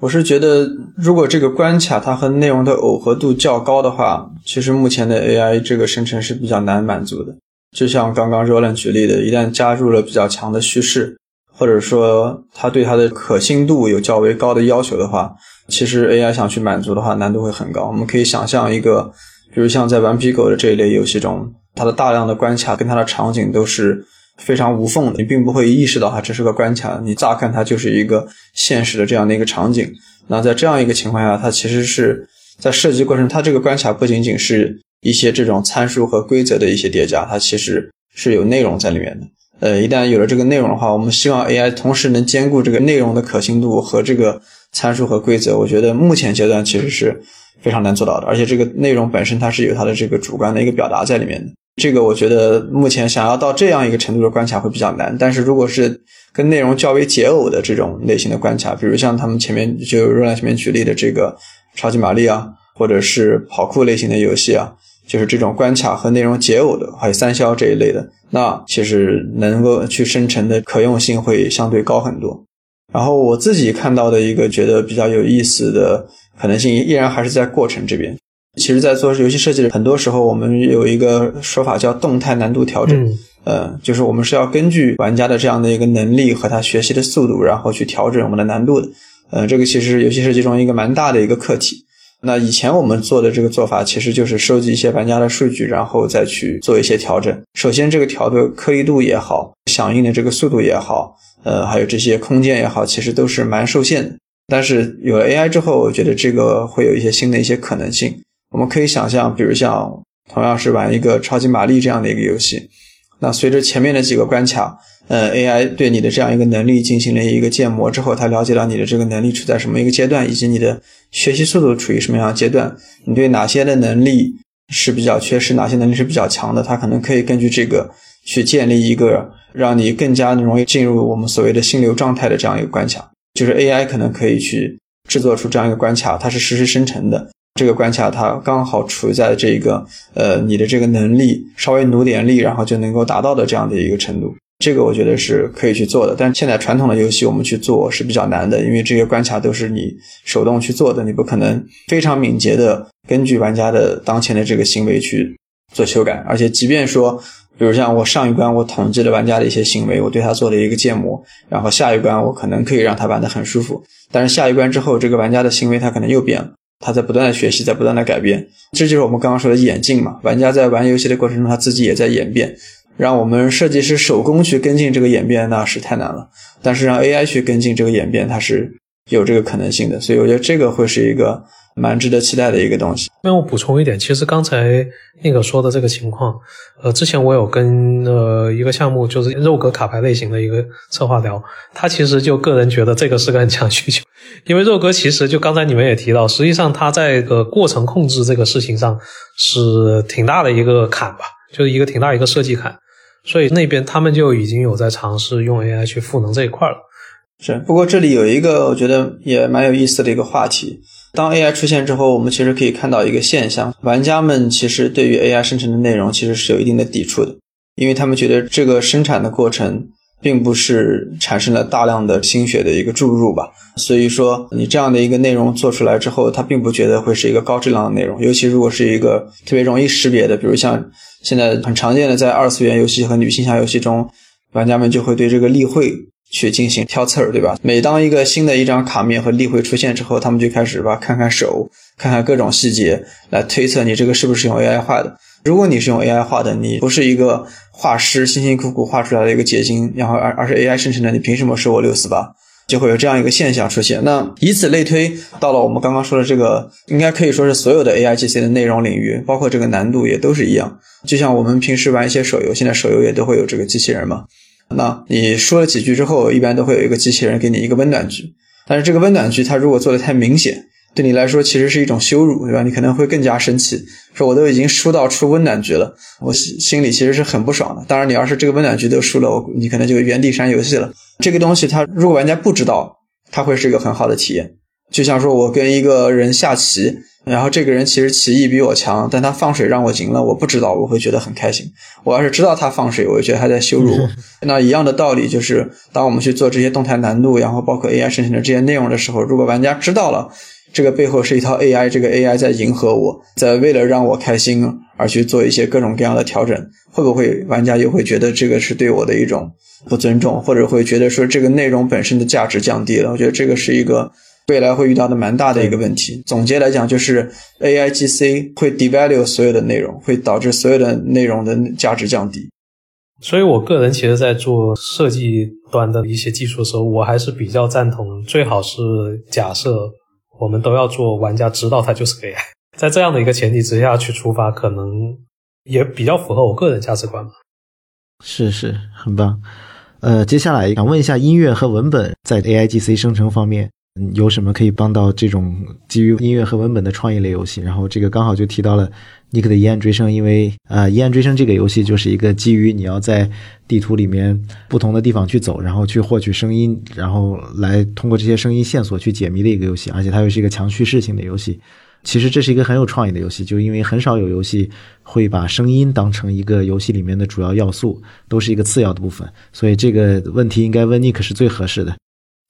我是觉得，如果这个关卡它和内容的耦合度较高的话，其实目前的 AI 这个生成是比较难满足的。就像刚刚 Roland 举例的，一旦加入了比较强的叙事，或者说它对它的可信度有较为高的要求的话，其实 AI 想去满足的话，难度会很高。我们可以想象一个。比如像在顽皮狗的这一类游戏中，它的大量的关卡跟它的场景都是非常无缝的，你并不会意识到它只是个关卡，你乍看它就是一个现实的这样的一个场景。那在这样一个情况下，它其实是在设计过程，它这个关卡不仅仅是一些这种参数和规则的一些叠加，它其实是有内容在里面的。呃，一旦有了这个内容的话，我们希望 AI 同时能兼顾这个内容的可信度和这个参数和规则。我觉得目前阶段其实是。非常难做到的，而且这个内容本身它是有它的这个主观的一个表达在里面的。这个我觉得目前想要到这样一个程度的关卡会比较难。但是如果是跟内容较为解耦的这种类型的关卡，比如像他们前面就若兰前面举例的这个超级玛丽啊，或者是跑酷类型的游戏啊，就是这种关卡和内容解耦的，还有三消这一类的，那其实能够去生成的可用性会相对高很多。然后我自己看到的一个觉得比较有意思的。可能性依然还是在过程这边。其实，在做游戏设计的很多时候，我们有一个说法叫动态难度调整。呃，就是我们是要根据玩家的这样的一个能力和他学习的速度，然后去调整我们的难度的。呃，这个其实游戏设计中一个蛮大的一个课题。那以前我们做的这个做法，其实就是收集一些玩家的数据，然后再去做一些调整。首先，这个调的颗粒度也好，响应的这个速度也好，呃，还有这些空间也好，其实都是蛮受限的。但是有了 AI 之后，我觉得这个会有一些新的一些可能性。我们可以想象，比如像同样是玩一个超级玛丽这样的一个游戏，那随着前面的几个关卡，呃，AI 对你的这样一个能力进行了一个建模之后，它了解到你的这个能力处在什么一个阶段，以及你的学习速度处于什么样的阶段，你对哪些的能力是比较缺失，哪些能力是比较强的，它可能可以根据这个去建立一个让你更加容易进入我们所谓的心流状态的这样一个关卡。就是 AI 可能可以去制作出这样一个关卡，它是实时生成的。这个关卡它刚好处在这个呃你的这个能力稍微努点力，然后就能够达到的这样的一个程度。这个我觉得是可以去做的。但现在传统的游戏我们去做是比较难的，因为这些关卡都是你手动去做的，你不可能非常敏捷的根据玩家的当前的这个行为去做修改。而且即便说。比如像我上一关我统计了玩家的一些行为，我对他做了一个建模，然后下一关我可能可以让他玩得很舒服，但是下一关之后这个玩家的行为他可能又变了，他在不断的学习，在不断的改变，这就是我们刚刚说的演进嘛。玩家在玩游戏的过程中他自己也在演变，让我们设计师手工去跟进这个演变那是太难了，但是让 AI 去跟进这个演变它是有这个可能性的，所以我觉得这个会是一个蛮值得期待的一个东西。那我补充一点，其实刚才那个说的这个情况，呃，之前我有跟呃一个项目，就是肉鸽卡牌类型的一个策划聊，他其实就个人觉得这个是个很强需求，因为肉鸽其实就刚才你们也提到，实际上它在个过程控制这个事情上是挺大的一个坎吧，就是一个挺大一个设计坎，所以那边他们就已经有在尝试用 AI 去赋能这一块了。是，不过这里有一个我觉得也蛮有意思的一个话题。当 AI 出现之后，我们其实可以看到一个现象：玩家们其实对于 AI 生成的内容其实是有一定的抵触的，因为他们觉得这个生产的过程并不是产生了大量的心血的一个注入吧。所以说，你这样的一个内容做出来之后，他并不觉得会是一个高质量的内容。尤其如果是一个特别容易识别的，比如像现在很常见的在二次元游戏和女性向游戏中，玩家们就会对这个例会。去进行挑刺儿，对吧？每当一个新的一张卡面和例会出现之后，他们就开始吧看看手，看看各种细节，来推测你这个是不是用 AI 画的。如果你是用 AI 画的，你不是一个画师辛辛苦苦画出来的一个结晶，然后而而是 AI 生成的，你凭什么收我六四八？就会有这样一个现象出现。那以此类推，到了我们刚刚说的这个，应该可以说是所有的 AI GC 的内容领域，包括这个难度也都是一样。就像我们平时玩一些手游，现在手游也都会有这个机器人嘛。那你说了几句之后，一般都会有一个机器人给你一个温暖句，但是这个温暖句它如果做的太明显，对你来说其实是一种羞辱，对吧？你可能会更加生气，说我都已经输到出温暖句了，我心心里其实是很不爽的。当然，你要是这个温暖句都输了，我你可能就原地删游戏了。这个东西它如果玩家不知道，它会是一个很好的体验，就像说我跟一个人下棋。然后这个人其实棋艺比我强，但他放水让我赢了，我不知道，我会觉得很开心。我要是知道他放水，我就觉得他在羞辱我。那一样的道理就是，当我们去做这些动态难度，然后包括 AI 生成的这些内容的时候，如果玩家知道了这个背后是一套 AI，这个 AI 在迎合我，在为了让我开心而去做一些各种各样的调整，会不会玩家又会觉得这个是对我的一种不尊重，或者会觉得说这个内容本身的价值降低了？我觉得这个是一个。未来会遇到的蛮大的一个问题。总结来讲，就是 A I G C 会 devalue 所有的内容，会导致所有的内容的价值降低。所以我个人其实，在做设计端的一些技术的时候，我还是比较赞同，最好是假设我们都要做，玩家知道它就是 A I，在这样的一个前提之下去出发，可能也比较符合我个人价值观吧。是是，很棒。呃，接下来想问一下，音乐和文本在 A I G C 生成方面。有什么可以帮到这种基于音乐和文本的创意类游戏？然后这个刚好就提到了尼克的《疑案追声》，因为啊，《疑案追声》这个游戏就是一个基于你要在地图里面不同的地方去走，然后去获取声音，然后来通过这些声音线索去解谜的一个游戏，而且它又是一个强叙事性的游戏。其实这是一个很有创意的游戏，就因为很少有游戏会把声音当成一个游戏里面的主要要素，都是一个次要的部分，所以这个问题应该问尼克是最合适的。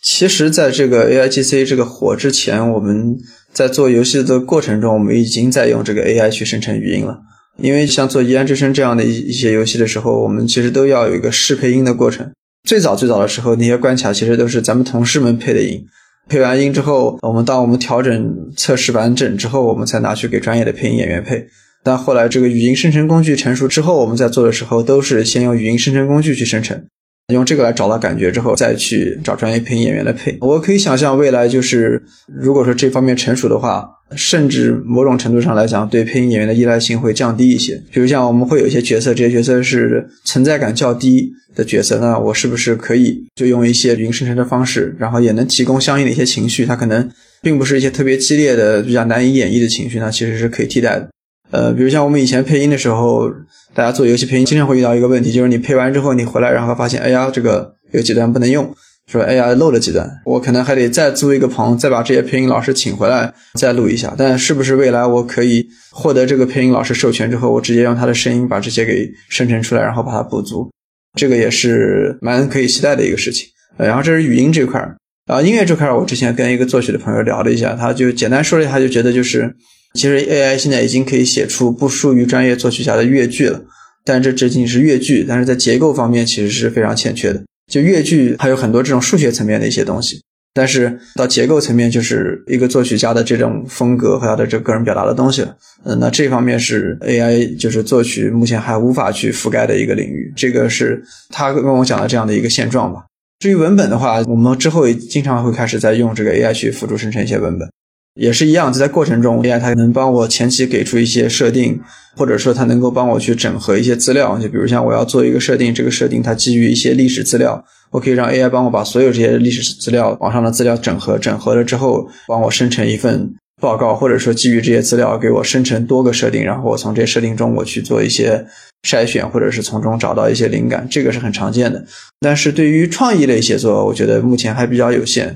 其实，在这个 A I G C 这个火之前，我们在做游戏的过程中，我们已经在用这个 A I 去生成语音了。因为像做《疑案之声》这样的一一些游戏的时候，我们其实都要有一个试配音的过程。最早最早的时候，那些关卡其实都是咱们同事们配的音。配完音之后，我们当我们调整测试完整之后，我们才拿去给专业的配音演员配。但后来这个语音生成工具成熟之后，我们在做的时候都是先用语音生成工具去生成。用这个来找到感觉之后，再去找专业配音演员来配。我可以想象未来就是，如果说这方面成熟的话，甚至某种程度上来讲，对配音演员的依赖性会降低一些。比如像我们会有一些角色，这些角色是存在感较低的角色，那我是不是可以就用一些语音生成的方式，然后也能提供相应的一些情绪？它可能并不是一些特别激烈的、比较难以演绎的情绪，那其实是可以替代的。呃，比如像我们以前配音的时候，大家做游戏配音经常会遇到一个问题，就是你配完之后你回来，然后发现，哎呀，这个有几段不能用，说，哎呀，漏了几段，我可能还得再租一个棚，再把这些配音老师请回来再录一下。但是不是未来我可以获得这个配音老师授权之后，我直接用他的声音把这些给生成出来，然后把它补足？这个也是蛮可以期待的一个事情。然后这是语音这块儿，啊音乐这块儿，我之前跟一个作曲的朋友聊了一下，他就简单说了一下，就觉得就是。其实 AI 现在已经可以写出不输于专业作曲家的乐句了，但这仅仅是乐句，但是在结构方面其实是非常欠缺的。就乐句还有很多这种数学层面的一些东西，但是到结构层面就是一个作曲家的这种风格和他的这个人表达的东西了。嗯，那这方面是 AI 就是作曲目前还无法去覆盖的一个领域，这个是他跟我讲的这样的一个现状吧。至于文本的话，我们之后也经常会开始在用这个 AI 去辅助生成一些文本。也是一样，在过程中，AI 它能帮我前期给出一些设定，或者说它能够帮我去整合一些资料。就比如像我要做一个设定，这个设定它基于一些历史资料，我可以让 AI 帮我把所有这些历史资料网上的资料整合，整合了之后帮我生成一份报告，或者说基于这些资料给我生成多个设定，然后我从这些设定中我去做一些筛选，或者是从中找到一些灵感，这个是很常见的。但是对于创意类写作，我觉得目前还比较有限。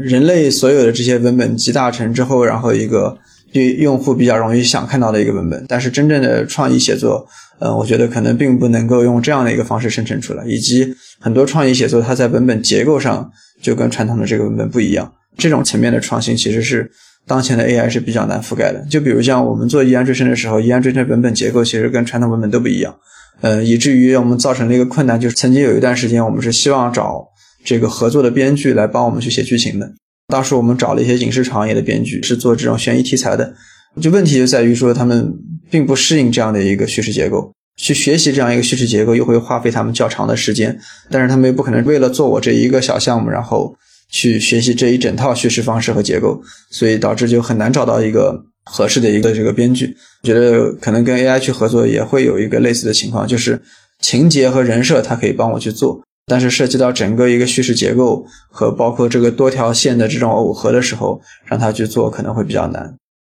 人类所有的这些文本集大成之后，然后一个对用户比较容易想看到的一个文本，但是真正的创意写作，呃，我觉得可能并不能够用这样的一个方式生成出来，以及很多创意写作它在文本结构上就跟传统的这个文本不一样，这种层面的创新其实是当前的 AI 是比较难覆盖的。就比如像我们做疑案追声的时候，疑案追声文本结构其实跟传统文本都不一样，呃，以至于我们造成了一个困难，就是曾经有一段时间我们是希望找。这个合作的编剧来帮我们去写剧情的，当时我们找了一些影视行业的编剧，是做这种悬疑题材的。就问题就在于说，他们并不适应这样的一个叙事结构，去学习这样一个叙事结构又会花费他们较长的时间。但是他们又不可能为了做我这一个小项目，然后去学习这一整套叙事方式和结构，所以导致就很难找到一个合适的一个这个编剧。我觉得可能跟 AI 去合作也会有一个类似的情况，就是情节和人设它可以帮我去做。但是涉及到整个一个叙事结构和包括这个多条线的这种耦合的时候，让他去做可能会比较难。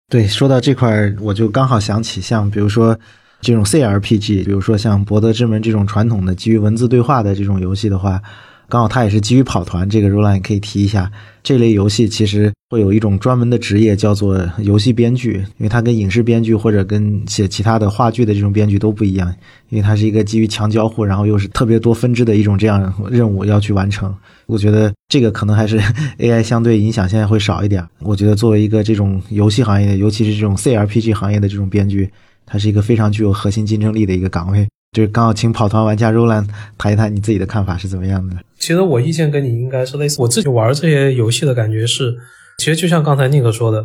对，说到这块儿，我就刚好想起，像比如说这种 CRPG，比如说像《博德之门》这种传统的基于文字对话的这种游戏的话。刚好它也是基于跑团，这个 Roland 可以提一下。这类游戏其实会有一种专门的职业叫做游戏编剧，因为它跟影视编剧或者跟写其他的话剧的这种编剧都不一样，因为它是一个基于强交互，然后又是特别多分支的一种这样任务要去完成。我觉得这个可能还是 AI 相对影响现在会少一点。我觉得作为一个这种游戏行业，尤其是这种 CRPG 行业的这种编剧，它是一个非常具有核心竞争力的一个岗位。就是刚好请跑团玩家 Roland 谈一谈你自己的看法是怎么样的？其实我意见跟你应该是类似。我自己玩这些游戏的感觉是，其实就像刚才宁可说的，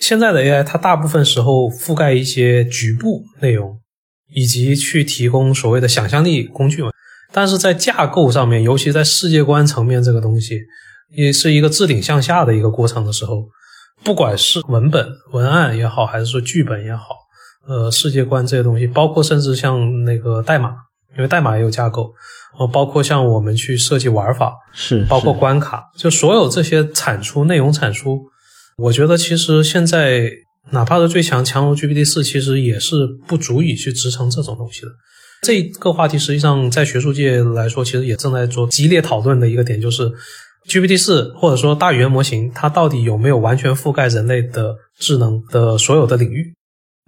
现在的 AI 它大部分时候覆盖一些局部内容，以及去提供所谓的想象力工具嘛。但是在架构上面，尤其在世界观层面这个东西，也是一个自顶向下的一个过程的时候，不管是文本文案也好，还是说剧本也好。呃，世界观这些东西，包括甚至像那个代码，因为代码也有架构，呃，包括像我们去设计玩法，是包括关卡，就所有这些产出内容产出，我觉得其实现在哪怕是最强强如 GPT 四，其实也是不足以去支撑这种东西的。这个话题实际上在学术界来说，其实也正在做激烈讨论的一个点，就是 GPT 四或者说大语言模型，它到底有没有完全覆盖人类的智能的所有的领域？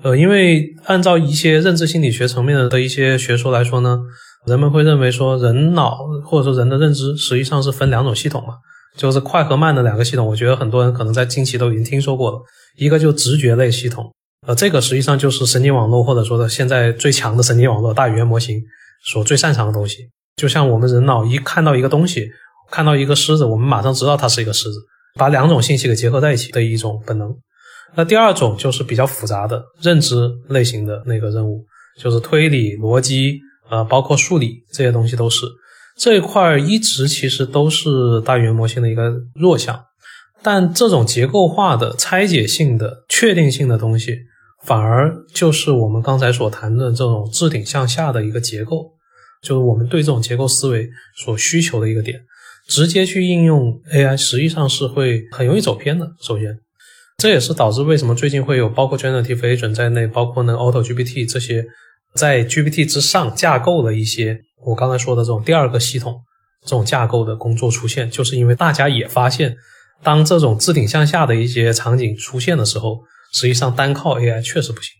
呃，因为按照一些认知心理学层面的一些学说来说呢，人们会认为说人脑或者说人的认知实际上是分两种系统嘛，就是快和慢的两个系统。我觉得很多人可能在近期都已经听说过了，一个就直觉类系统，呃，这个实际上就是神经网络或者说的现在最强的神经网络大语言模型所最擅长的东西。就像我们人脑一看到一个东西，看到一个狮子，我们马上知道它是一个狮子，把两种信息给结合在一起的一种本能。那第二种就是比较复杂的认知类型的那个任务，就是推理、逻辑，呃，包括数理这些东西都是这一块一直其实都是大语言模型的一个弱项。但这种结构化的、拆解性的、确定性的东西，反而就是我们刚才所谈的这种置顶向下的一个结构，就是我们对这种结构思维所需求的一个点。直接去应用 AI，实际上是会很容易走偏的。首先。这也是导致为什么最近会有包括 Generative Agent 在内，包括那 Auto GPT 这些在 GPT 之上架构的一些我刚才说的这种第二个系统这种架构的工作出现，就是因为大家也发现，当这种置顶向下的一些场景出现的时候，实际上单靠 AI 确实不行。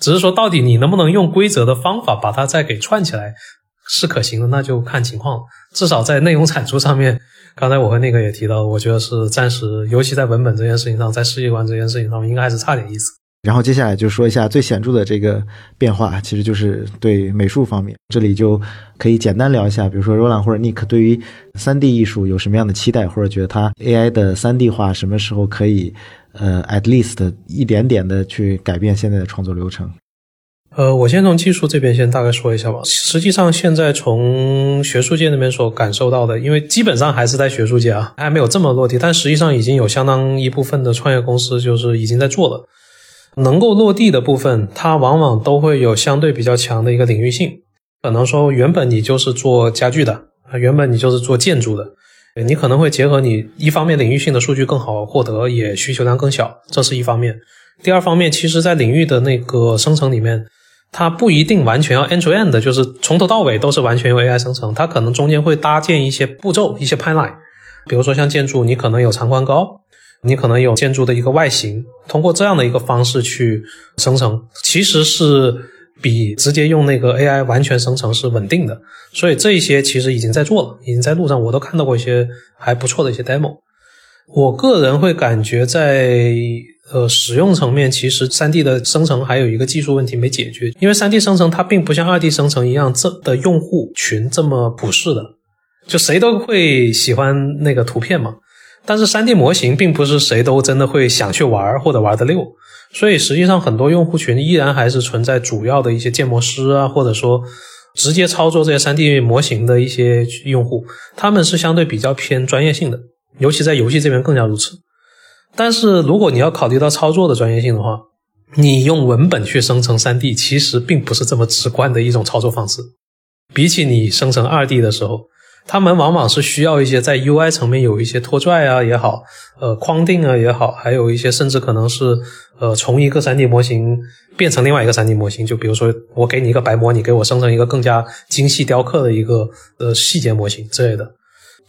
只是说到底你能不能用规则的方法把它再给串起来是可行的，那就看情况。至少在内容产出上面。刚才我和那个也提到，我觉得是暂时，尤其在文本这件事情上，在世界观这件事情上，应该还是差点意思。然后接下来就说一下最显著的这个变化，其实就是对美术方面，这里就可以简单聊一下，比如说 Roland 或者 Nick 对于 3D 艺术有什么样的期待，或者觉得它 AI 的 3D 化什么时候可以，呃，at least 一点点的去改变现在的创作流程。呃，我先从技术这边先大概说一下吧。实际上，现在从学术界那边所感受到的，因为基本上还是在学术界啊，还没有这么落地，但实际上已经有相当一部分的创业公司就是已经在做了。能够落地的部分，它往往都会有相对比较强的一个领域性。可能说，原本你就是做家具的啊，原本你就是做建筑的，你可能会结合你一方面领域性的数据更好获得，也需求量更小，这是一方面。第二方面，其实在领域的那个生成里面。它不一定完全要 end to end，就是从头到尾都是完全由 AI 生成。它可能中间会搭建一些步骤、一些 pipeline。比如说像建筑，你可能有长宽高，你可能有建筑的一个外形，通过这样的一个方式去生成，其实是比直接用那个 AI 完全生成是稳定的。所以这一些其实已经在做了，已经在路上，我都看到过一些还不错的一些 demo。我个人会感觉在。呃，使用层面其实三 D 的生成还有一个技术问题没解决，因为三 D 生成它并不像二 D 生成一样这的用户群这么普适的，就谁都会喜欢那个图片嘛。但是三 D 模型并不是谁都真的会想去玩或者玩的溜，所以实际上很多用户群依然还是存在主要的一些建模师啊，或者说直接操作这些三 D 模型的一些用户，他们是相对比较偏专业性的，尤其在游戏这边更加如此。但是如果你要考虑到操作的专业性的话，你用文本去生成 3D，其实并不是这么直观的一种操作方式。比起你生成 2D 的时候，他们往往是需要一些在 UI 层面有一些拖拽啊也好，呃框定啊也好，还有一些甚至可能是呃从一个 3D 模型变成另外一个 3D 模型。就比如说我给你一个白模，你给我生成一个更加精细雕刻的一个呃细节模型之类的。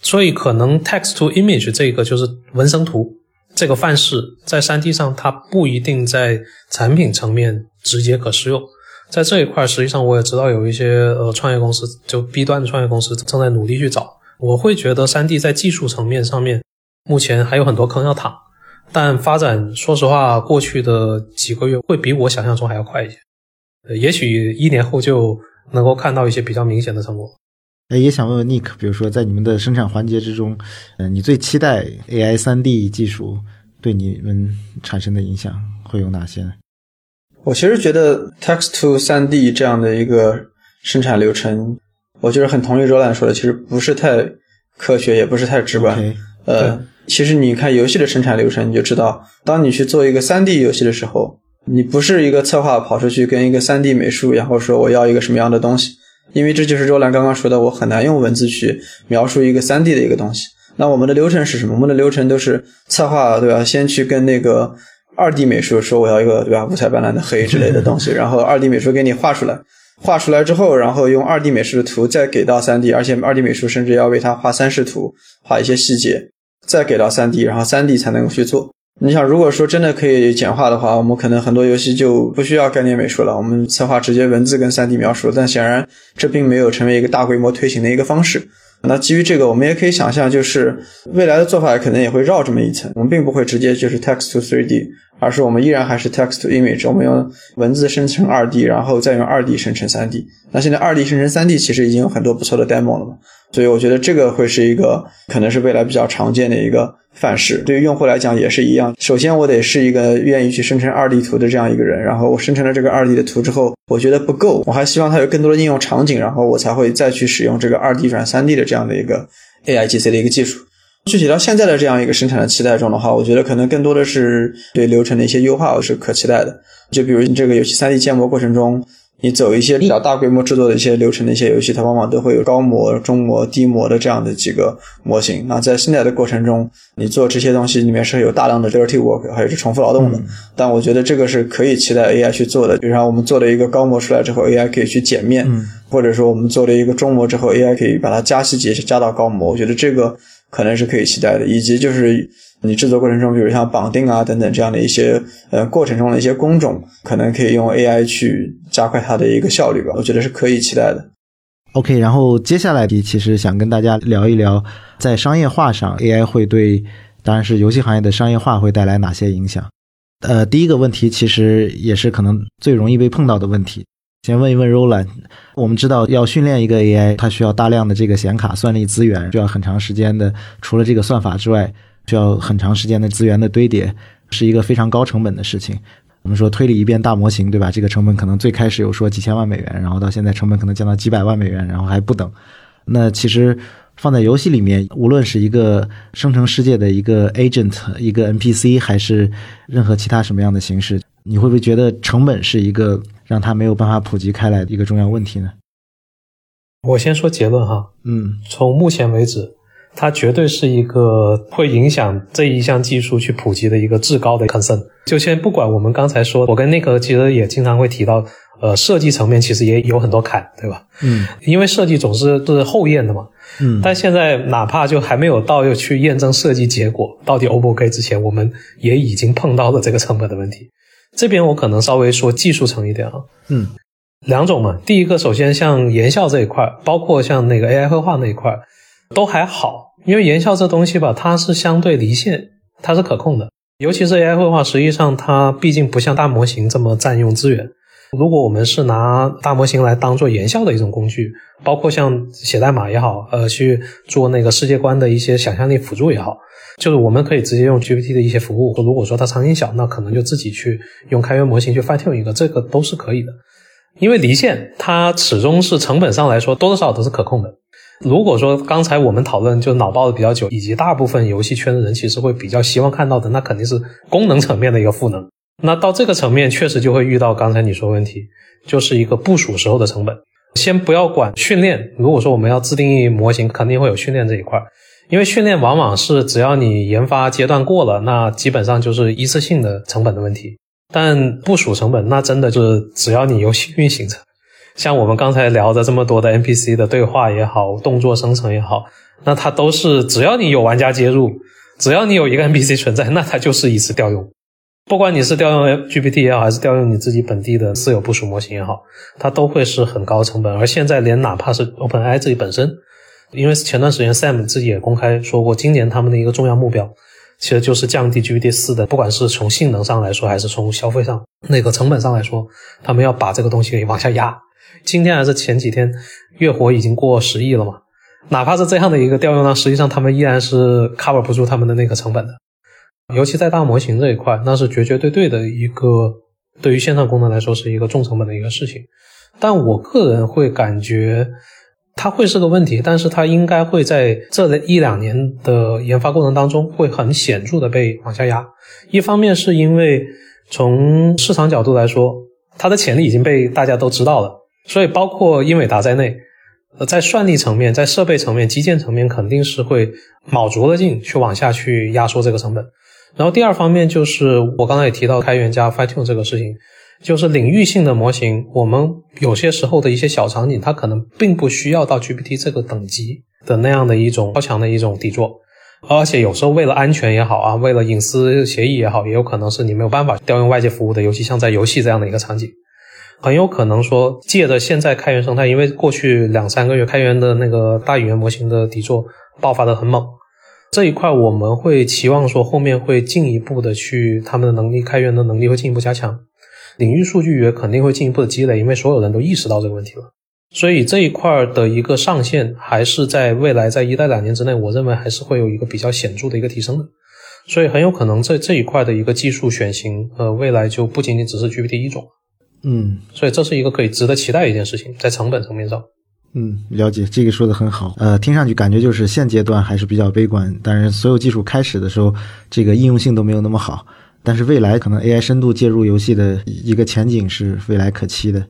所以可能 Text to Image 这个就是文生图。这个范式在三 D 上，它不一定在产品层面直接可适用。在这一块，实际上我也知道有一些呃创业公司，就 B 端的创业公司正在努力去找。我会觉得三 D 在技术层面上面，目前还有很多坑要躺，但发展说实话，过去的几个月会比我想象中还要快一些。呃，也许一年后就能够看到一些比较明显的成果。哎，也想问问 Nick，比如说在你们的生产环节之中，嗯，你最期待 AI 三 D 技术对你们产生的影响会有哪些呢？我其实觉得 Text to 三 D 这样的一个生产流程，我就是很同意 Roland 说的，其实不是太科学，也不是太直观。呃，其实你看游戏的生产流程，你就知道，当你去做一个三 D 游戏的时候，你不是一个策划跑出去跟一个三 D 美术，然后说我要一个什么样的东西。因为这就是周兰刚刚说的，我很难用文字去描述一个三 D 的一个东西。那我们的流程是什么？我们的流程都是策划，对吧？先去跟那个二 D 美术说我要一个，对吧？五彩斑斓的黑之类的东西，然后二 D 美术给你画出来，画出来之后，然后用二 D 美术的图再给到三 D，而且二 D 美术甚至要为它画三视图，画一些细节，再给到三 D，然后三 D 才能够去做。你想，如果说真的可以简化的话，我们可能很多游戏就不需要概念美术了，我们策划直接文字跟 3D 描述。但显然，这并没有成为一个大规模推行的一个方式。那基于这个，我们也可以想象，就是未来的做法可能也会绕这么一层。我们并不会直接就是 text to 3D，而是我们依然还是 text to image。我们用文字生成 2D，然后再用 2D 生成 3D。那现在 2D 生成 3D 其实已经有很多不错的 demo 了嘛？所以我觉得这个会是一个可能是未来比较常见的一个范式。对于用户来讲也是一样。首先我得是一个愿意去生成 2D 图的这样一个人，然后我生成了这个 2D 的图之后，我觉得不够，我还希望它有更多的应用场景，然后我才会再去使用这个 2D 转 3D 的这样的一个 AIGC 的一个技术。具体到现在的这样一个生产的期待中的话，我觉得可能更多的是对流程的一些优化，我是可期待的。就比如你这个游戏 3D 建模过程中。你走一些比较大规模制作的一些流程的一些游戏，它往往都会有高模、中模、低模的这样的几个模型。那在现在的过程中，你做这些东西里面是有大量的 dirty work，还有是重复劳动的。但我觉得这个是可以期待 AI 去做的。比如说，我们做了一个高模出来之后，AI 可以去减面，或者说我们做了一个中模之后，AI 可以把它加细节，加到高模。我觉得这个可能是可以期待的，以及就是。你制作过程中，比如像绑定啊等等这样的一些呃过程中的一些工种，可能可以用 AI 去加快它的一个效率吧。我觉得是可以期待的。OK，然后接下来题其实想跟大家聊一聊，在商业化上 AI 会对，当然是游戏行业的商业化会带来哪些影响。呃，第一个问题其实也是可能最容易被碰到的问题。先问一问 Roland，我们知道要训练一个 AI，它需要大量的这个显卡算力资源，需要很长时间的，除了这个算法之外。需要很长时间的资源的堆叠，是一个非常高成本的事情。我们说推理一遍大模型，对吧？这个成本可能最开始有说几千万美元，然后到现在成本可能降到几百万美元，然后还不等。那其实放在游戏里面，无论是一个生成世界的一个 agent、一个 NPC，还是任何其他什么样的形式，你会不会觉得成本是一个让它没有办法普及开来的一个重要问题呢？我先说结论哈，嗯从目前为止，它绝对是一个会影响这一项技术去普及的一个至高的 concern。就先不管我们刚才说，我跟那个其实也经常会提到，呃，设计层面其实也有很多坎，对吧？嗯因为设计总是是后验的嘛。嗯但现在哪怕就还没有到要去验证设计结果到底 O 不 OK 之前，我们也已经碰到了这个成本的问题。这边我可能稍微说技术层一点啊，嗯两种嘛。第一个，首先像言效这一块，包括像那个 AI 绘画那一块，都还好，因为言效这东西吧，它是相对离线，它是可控的。尤其是 AI 绘画，实际上它毕竟不像大模型这么占用资源。如果我们是拿大模型来当做言效的一种工具，包括像写代码也好，呃，去做那个世界观的一些想象力辅助也好，就是我们可以直接用 GPT 的一些服务。如果说它场景小，那可能就自己去用开源模型去 fine tune 一个，这个都是可以的。因为离线它始终是成本上来说多多少少都是可控的。如果说刚才我们讨论就脑爆的比较久，以及大部分游戏圈的人其实会比较希望看到的，那肯定是功能层面的一个赋能。那到这个层面，确实就会遇到刚才你说问题，就是一个部署时候的成本。先不要管训练，如果说我们要自定义模型，肯定会有训练这一块，因为训练往往是只要你研发阶段过了，那基本上就是一次性的成本的问题。但部署成本，那真的就是只要你游戏运行着，像我们刚才聊的这么多的 NPC 的对话也好，动作生成也好，那它都是只要你有玩家接入，只要你有一个 NPC 存在，那它就是一次调用。不管你是调用 GPT 也好，还是调用你自己本地的私有部署模型也好，它都会是很高成本。而现在连哪怕是 OpenAI 自己本身，因为前段时间 Sam 自己也公开说过，今年他们的一个重要目标，其实就是降低 GPT 四的，不管是从性能上来说，还是从消费上那个成本上来说，他们要把这个东西给往下压。今天还是前几天，月活已经过十亿了嘛？哪怕是这样的一个调用量，实际上他们依然是 cover 不住他们的那个成本的。尤其在大模型这一块，那是绝绝对对的一个对于线上功能来说是一个重成本的一个事情。但我个人会感觉它会是个问题，但是它应该会在这一两年的研发过程当中会很显著的被往下压。一方面是因为从市场角度来说，它的潜力已经被大家都知道了，所以包括英伟达在内，呃，在算力层面、在设备层面、基建层面，肯定是会卯足了劲去往下去压缩这个成本。然后第二方面就是我刚才也提到开源加 fine tune 这个事情，就是领域性的模型，我们有些时候的一些小场景，它可能并不需要到 GPT 这个等级的那样的一种超强的一种底座，而且有时候为了安全也好啊，为了隐私协议也好，也有可能是你没有办法调用外界服务的，尤其像在游戏这样的一个场景，很有可能说借着现在开源生态，因为过去两三个月开源的那个大语言模型的底座爆发的很猛。这一块我们会期望说后面会进一步的去他们的能力开源的能力会进一步加强，领域数据也肯定会进一步的积累，因为所有人都意识到这个问题了。所以这一块的一个上限还是在未来在一到两年之内，我认为还是会有一个比较显著的一个提升的。所以很有可能这这一块的一个技术选型，呃，未来就不仅仅只是 GPT 一种，嗯所以这是一个可以值得期待的一件事情，在成本层面上。嗯，了解，这个说的很好。呃，听上去感觉就是现阶段还是比较悲观，但是所有技术开始的时候，这个应用性都没有那么好。但是未来可能 AI 深度介入游戏的一个前景是未来可期的。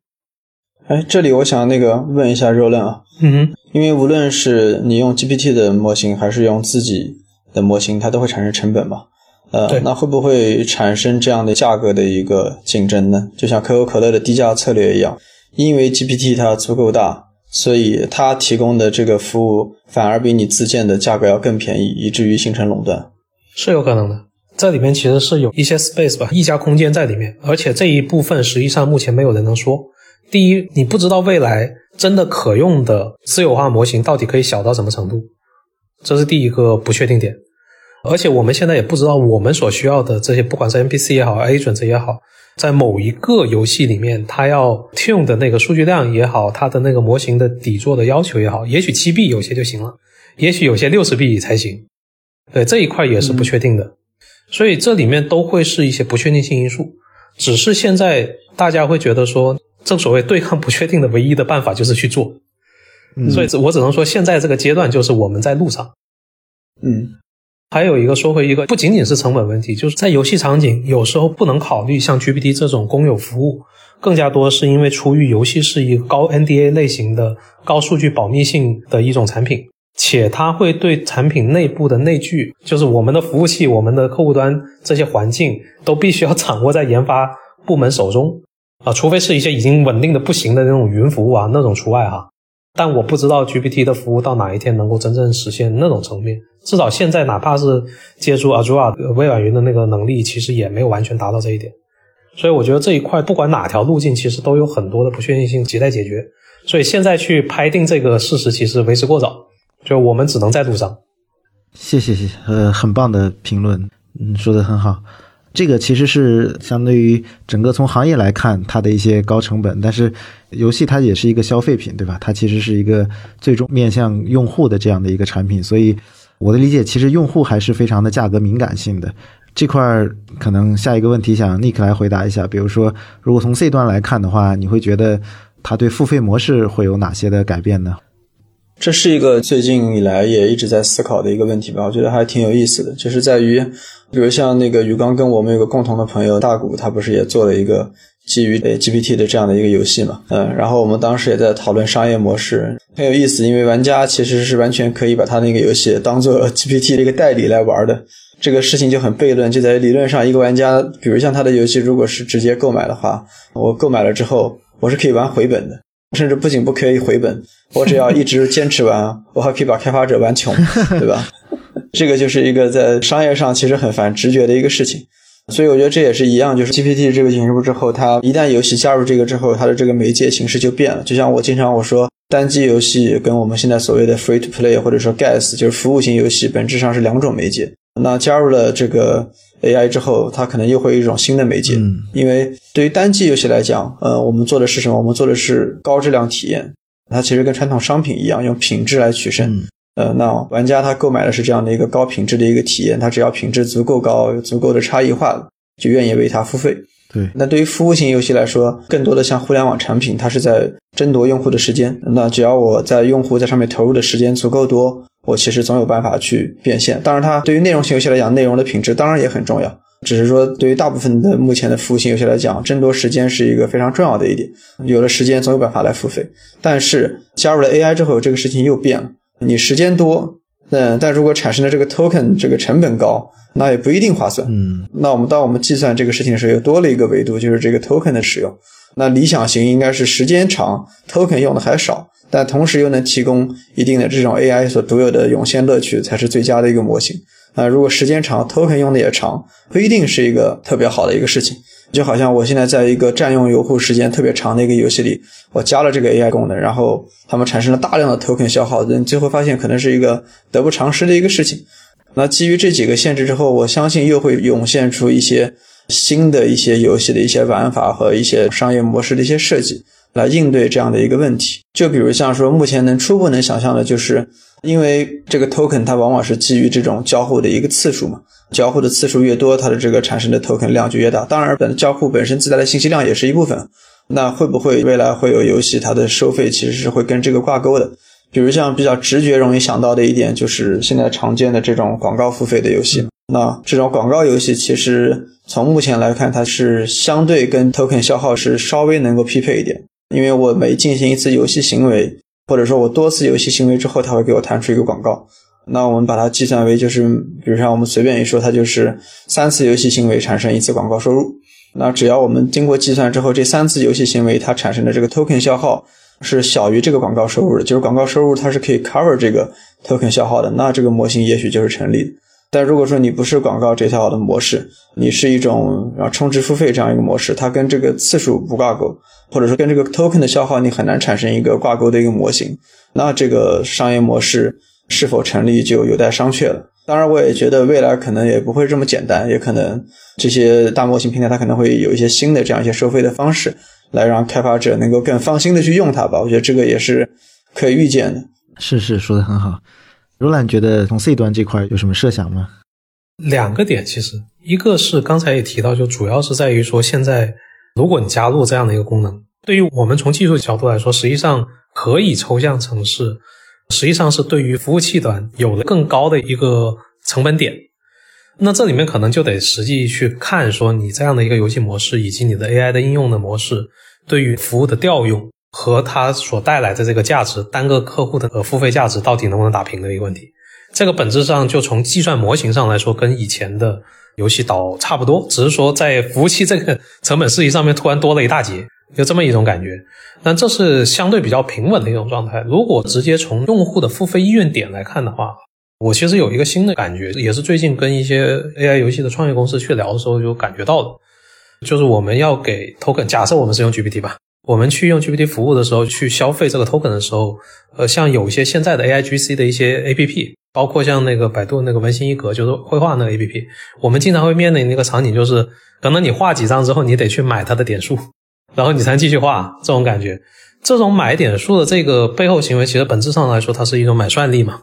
哎，这里我想那个问一下 Roland 啊，嗯哼，因为无论是你用 GPT 的模型，还是用自己的模型，它都会产生成本嘛？呃对，那会不会产生这样的价格的一个竞争呢？就像可口可乐的低价策略一样，因为 GPT 它足够大，所以它提供的这个服务反而比你自建的价格要更便宜，以至于形成垄断。是有可能的。这里面其实是有一些 space 吧，溢价空间在里面，而且这一部分实际上目前没有人能说。第一，你不知道未来真的可用的私有化模型到底可以小到什么程度，这是第一个不确定点。而且我们现在也不知道我们所需要的这些，不管是 NPC 也好，agent 也好，在某一个游戏里面，它要 tune 的那个数据量也好，它的那个模型的底座的要求也好，也许七 B 有些就行了，也许有些六十 B 才行。对这一块也是不确定的，所以这里面都会是一些不确定性因素。只是现在大家会觉得说，正所谓对抗不确定的唯一的办法就是去做，所以我只能说，现在这个阶段就是我们在路上。嗯，还有一个说回一个，不仅仅是成本问题，就是在游戏场景有时候不能考虑像 GPT 这种公有服务，更加多是因为出于游戏是一个高 NDA 类型的高数据保密性的一种产品。且它会对产品内部的内聚，就是我们的服务器、我们的客户端这些环境，都必须要掌握在研发部门手中啊，除非是一些已经稳定的不行的那种云服务啊，那种除外哈。但我不知道 GPT 的服务到哪一天能够真正实现那种层面，至少现在哪怕是借助 Azure 微软云的那个能力，其实也没有完全达到这一点。所以我觉得这一块不管哪条路径，其实都有很多的不确定性亟待解决。所以现在去拍定这个事实，其实为时过早。就我们只能在路上。谢谢谢谢，呃，很棒的评论，嗯，说的很好。这个其实是相对于整个从行业来看，它的一些高成本，但是游戏它也是一个消费品，对吧？它其实是一个最终面向用户的这样的一个产品，所以我的理解，其实用户还是非常的价格敏感性的。这块儿可能下一个问题想 Nick 来回答一下，比如说，如果从 C 端来看的话，你会觉得它对付费模式会有哪些的改变呢？这是一个最近以来也一直在思考的一个问题吧，我觉得还挺有意思的，就是在于，比如像那个鱼缸跟我们有个共同的朋友大谷，他不是也做了一个基于 GPT 的这样的一个游戏嘛，嗯，然后我们当时也在讨论商业模式，很有意思，因为玩家其实是完全可以把他那个游戏当做 GPT 的一个代理来玩的，这个事情就很悖论，就在理论上，一个玩家，比如像他的游戏，如果是直接购买的话，我购买了之后，我是可以玩回本的。甚至不仅不可以回本，我只要一直坚持玩，我还可以把开发者玩穷，对吧？这个就是一个在商业上其实很反直觉的一个事情。所以我觉得这也是一样，就是 GPT 这个引入之后，它一旦游戏加入这个之后，它的这个媒介形式就变了。就像我经常我说，单机游戏跟我们现在所谓的 Free to Play 或者说 Gas 就是服务型游戏，本质上是两种媒介。那加入了这个 AI 之后，它可能又会有一种新的媒介。嗯，因为对于单机游戏来讲，呃，我们做的是什么？我们做的是高质量体验。它其实跟传统商品一样，用品质来取胜。呃，那玩家他购买的是这样的一个高品质的一个体验，他只要品质足够高、足够的差异化，就愿意为它付费。对。那对于服务型游戏来说，更多的像互联网产品，它是在争夺用户的时间。那只要我在用户在上面投入的时间足够多。我其实总有办法去变现。当然，它对于内容型游戏来讲，内容的品质当然也很重要。只是说，对于大部分的目前的服务型游戏来讲，争夺时间是一个非常重要的一点。有了时间，总有办法来付费。但是加入了 AI 之后，这个事情又变了。你时间多，嗯，但如果产生的这个 token 这个成本高，那也不一定划算。嗯，那我们当我们计算这个事情的时候，又多了一个维度，就是这个 token 的使用。那理想型应该是时间长，token 用的还少。但同时又能提供一定的这种 AI 所独有的涌现乐趣，才是最佳的一个模型。啊，如果时间长，token 用的也长，不一定是一个特别好的一个事情。就好像我现在在一个占用用户时间特别长的一个游戏里，我加了这个 AI 功能，然后他们产生了大量的 token 消耗，你最后发现可能是一个得不偿失的一个事情。那基于这几个限制之后，我相信又会涌现出一些新的一些游戏的一些玩法和一些商业模式的一些设计。来应对这样的一个问题，就比如像说，目前能初步能想象的，就是因为这个 token 它往往是基于这种交互的一个次数嘛，交互的次数越多，它的这个产生的 token 量就越大。当然，本交互本身自带的信息量也是一部分。那会不会未来会有游戏它的收费其实是会跟这个挂钩的？比如像比较直觉容易想到的一点，就是现在常见的这种广告付费的游戏。那这种广告游戏其实从目前来看，它是相对跟 token 消耗是稍微能够匹配一点。因为我每进行一次游戏行为，或者说我多次游戏行为之后，它会给我弹出一个广告。那我们把它计算为就是，比如像我们随便一说，它就是三次游戏行为产生一次广告收入。那只要我们经过计算之后，这三次游戏行为它产生的这个 token 消耗是小于这个广告收入的，就是广告收入它是可以 cover 这个 token 消耗的，那这个模型也许就是成立的。但如果说你不是广告这套的模式，你是一种然后充值付费这样一个模式，它跟这个次数不挂钩，或者说跟这个 token 的消耗，你很难产生一个挂钩的一个模型。那这个商业模式是否成立就有待商榷了。当然，我也觉得未来可能也不会这么简单，也可能这些大模型平台它可能会有一些新的这样一些收费的方式，来让开发者能够更放心的去用它吧。我觉得这个也是可以预见的。是是，说的很好。罗兰觉得从 C 端这块有什么设想吗？两个点，其实一个是刚才也提到，就主要是在于说，现在如果你加入这样的一个功能，对于我们从技术角度来说，实际上可以抽象程式，实际上是对于服务器端有了更高的一个成本点。那这里面可能就得实际去看，说你这样的一个游戏模式以及你的 AI 的应用的模式，对于服务的调用和它所带来的这个价值，单个客户的付费价值到底能不能打平的一个问题。这个本质上就从计算模型上来说，跟以前的游戏岛差不多，只是说在服务器这个成本事宜上面突然多了一大截，就这么一种感觉。但这是相对比较平稳的一种状态。如果直接从用户的付费意愿点来看的话，我其实有一个新的感觉，也是最近跟一些 AI 游戏的创业公司去聊的时候就感觉到的，就是我们要给 token，假设我们是用 GPT 吧，我们去用 GPT 服务的时候，去消费这个 token 的时候，呃，像有一些现在的 AIGC 的一些 APP。包括像那个百度那个文心一格，就是绘画那个 A P P，我们经常会面临那个场景，就是可能你画几张之后，你得去买它的点数，然后你才继续画。这种感觉，这种买点数的这个背后行为，其实本质上来说，它是一种买算力嘛。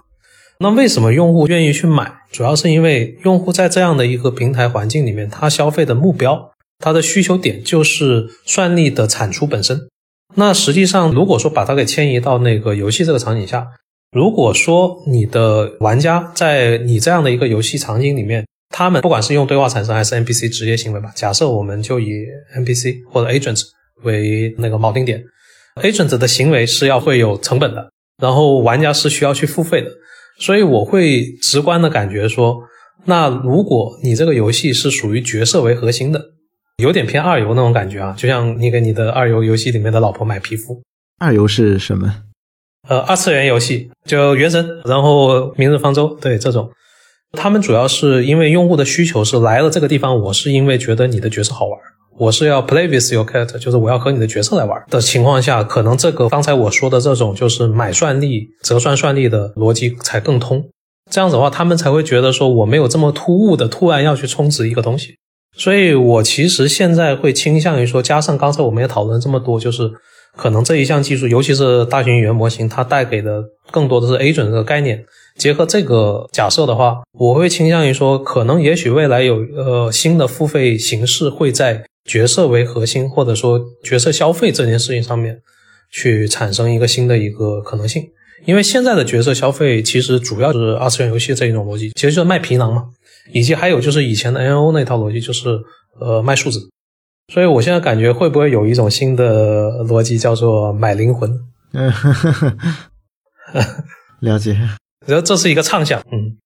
那为什么用户愿意去买？主要是因为用户在这样的一个平台环境里面，他消费的目标，他的需求点就是算力的产出本身。那实际上，如果说把它给迁移到那个游戏这个场景下，如果说你的玩家在你这样的一个游戏场景里面，他们不管是用对话产生还是 NPC 直接行为吧，假设我们就以 NPC 或者 agents 为那个锚定点，Agent 的行为是要会有成本的，然后玩家是需要去付费的，所以我会直观的感觉说，那如果你这个游戏是属于角色为核心的，有点偏二游那种感觉啊，就像你给你的二游游戏里面的老婆买皮肤，二游是什么？呃，二次元游戏就原神，然后明日方舟，对这种，他们主要是因为用户的需求是来了这个地方，我是因为觉得你的角色好玩，我是要 play with your character，就是我要和你的角色来玩的情况下，可能这个刚才我说的这种就是买算力、折算算力的逻辑才更通。这样子的话，他们才会觉得说我没有这么突兀的突然要去充值一个东西。所以我其实现在会倾向于说，加上刚才我们也讨论这么多，就是。可能这一项技术，尤其是大型语言模型，它带给的更多的是 agent 这个概念。结合这个假设的话，我会倾向于说，可能也许未来有呃新的付费形式会在角色为核心，或者说角色消费这件事情上面去产生一个新的一个可能性。因为现在的角色消费其实主要就是二次元游戏这一种逻辑，其实就是卖皮囊嘛，以及还有就是以前的 N O 那套逻辑，就是呃卖数字。所以，我现在感觉会不会有一种新的逻辑，叫做买灵魂？嗯，了解。然后这是一个畅想。嗯，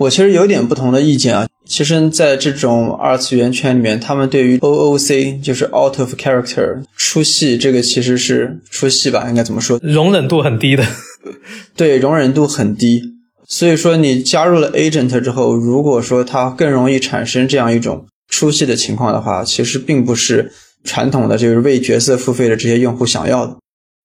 我其实有点不同的意见啊。其实，在这种二次元圈里面，他们对于 OOC 就是 out of character 出戏，这个其实是出戏吧？应该怎么说？容忍度很低的。对，容忍度很低。所以说，你加入了 agent 之后，如果说它更容易产生这样一种。出戏的情况的话，其实并不是传统的就是为角色付费的这些用户想要的，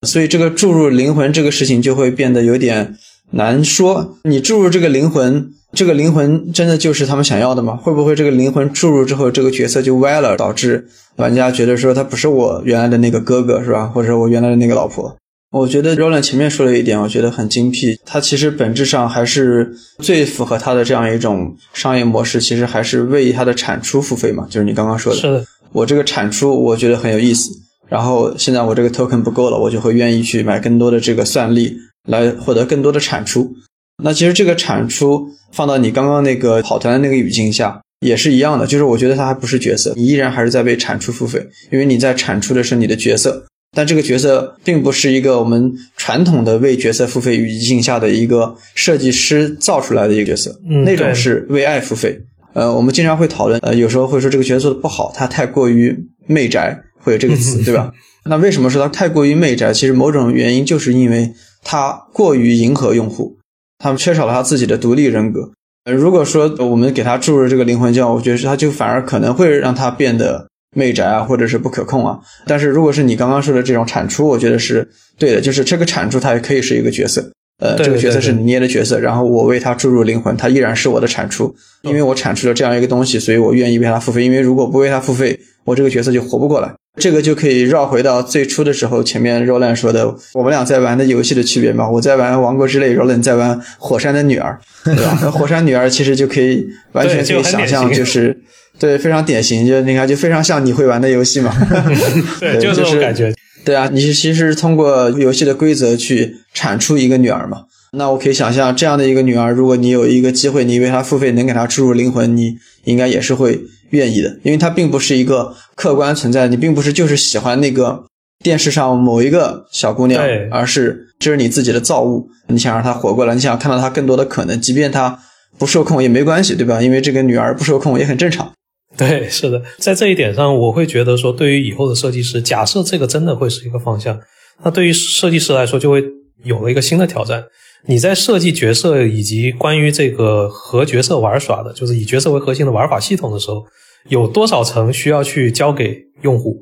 所以这个注入灵魂这个事情就会变得有点难说。你注入这个灵魂，这个灵魂真的就是他们想要的吗？会不会这个灵魂注入之后，这个角色就歪了，导致玩家觉得说他不是我原来的那个哥哥，是吧？或者我原来的那个老婆？我觉得 Roland 前面说了一点，我觉得很精辟。他其实本质上还是最符合他的这样一种商业模式，其实还是为他的产出付费嘛。就是你刚刚说的，是的。我这个产出我觉得很有意思，然后现在我这个 token 不够了，我就会愿意去买更多的这个算力来获得更多的产出。那其实这个产出放到你刚刚那个跑团的那个语境下也是一样的，就是我觉得它还不是角色，你依然还是在为产出付费，因为你在产出的是你的角色。但这个角色并不是一个我们传统的为角色付费语境下的一个设计师造出来的一个角色，那种是为爱付费。呃，我们经常会讨论，呃，有时候会说这个角色做的不好，他太过于媚宅，会有这个词，对吧？那为什么说它太过于媚宅？其实某种原因就是因为它过于迎合用户，他们缺少了他自己的独立人格。呃，如果说我们给他注入这个灵魂教，我觉得他就反而可能会让他变得。媚宅啊，或者是不可控啊，但是如果是你刚刚说的这种产出，我觉得是对的，就是这个产出它也可以是一个角色，呃，这个角色是你捏的角色，然后我为他注入灵魂，它依然是我的产出，因为我产出了这样一个东西，所以我愿意为他付费，因为如果不为他付费，我这个角色就活不过来。这个就可以绕回到最初的时候，前面 Roland 说的，我们俩在玩的游戏的区别嘛，我在玩《王国之泪》，Roland 在玩《火山的女儿》，对吧？火山女儿其实就可以完全可以想象，就是。对，非常典型，就你看，就非常像你会玩的游戏嘛。对，就是这种感觉。对啊，你其实通过游戏的规则去产出一个女儿嘛。那我可以想象，这样的一个女儿，如果你有一个机会，你为她付费，能给她注入灵魂，你应该也是会愿意的，因为她并不是一个客观存在，你并不是就是喜欢那个电视上某一个小姑娘，而是这是你自己的造物，你想让她活过来，你想看到她更多的可能，即便她不受控也没关系，对吧？因为这个女儿不受控也很正常。对，是的，在这一点上，我会觉得说，对于以后的设计师，假设这个真的会是一个方向，那对于设计师来说，就会有了一个新的挑战。你在设计角色以及关于这个和角色玩耍的，就是以角色为核心的玩法系统的时候，有多少层需要去交给用户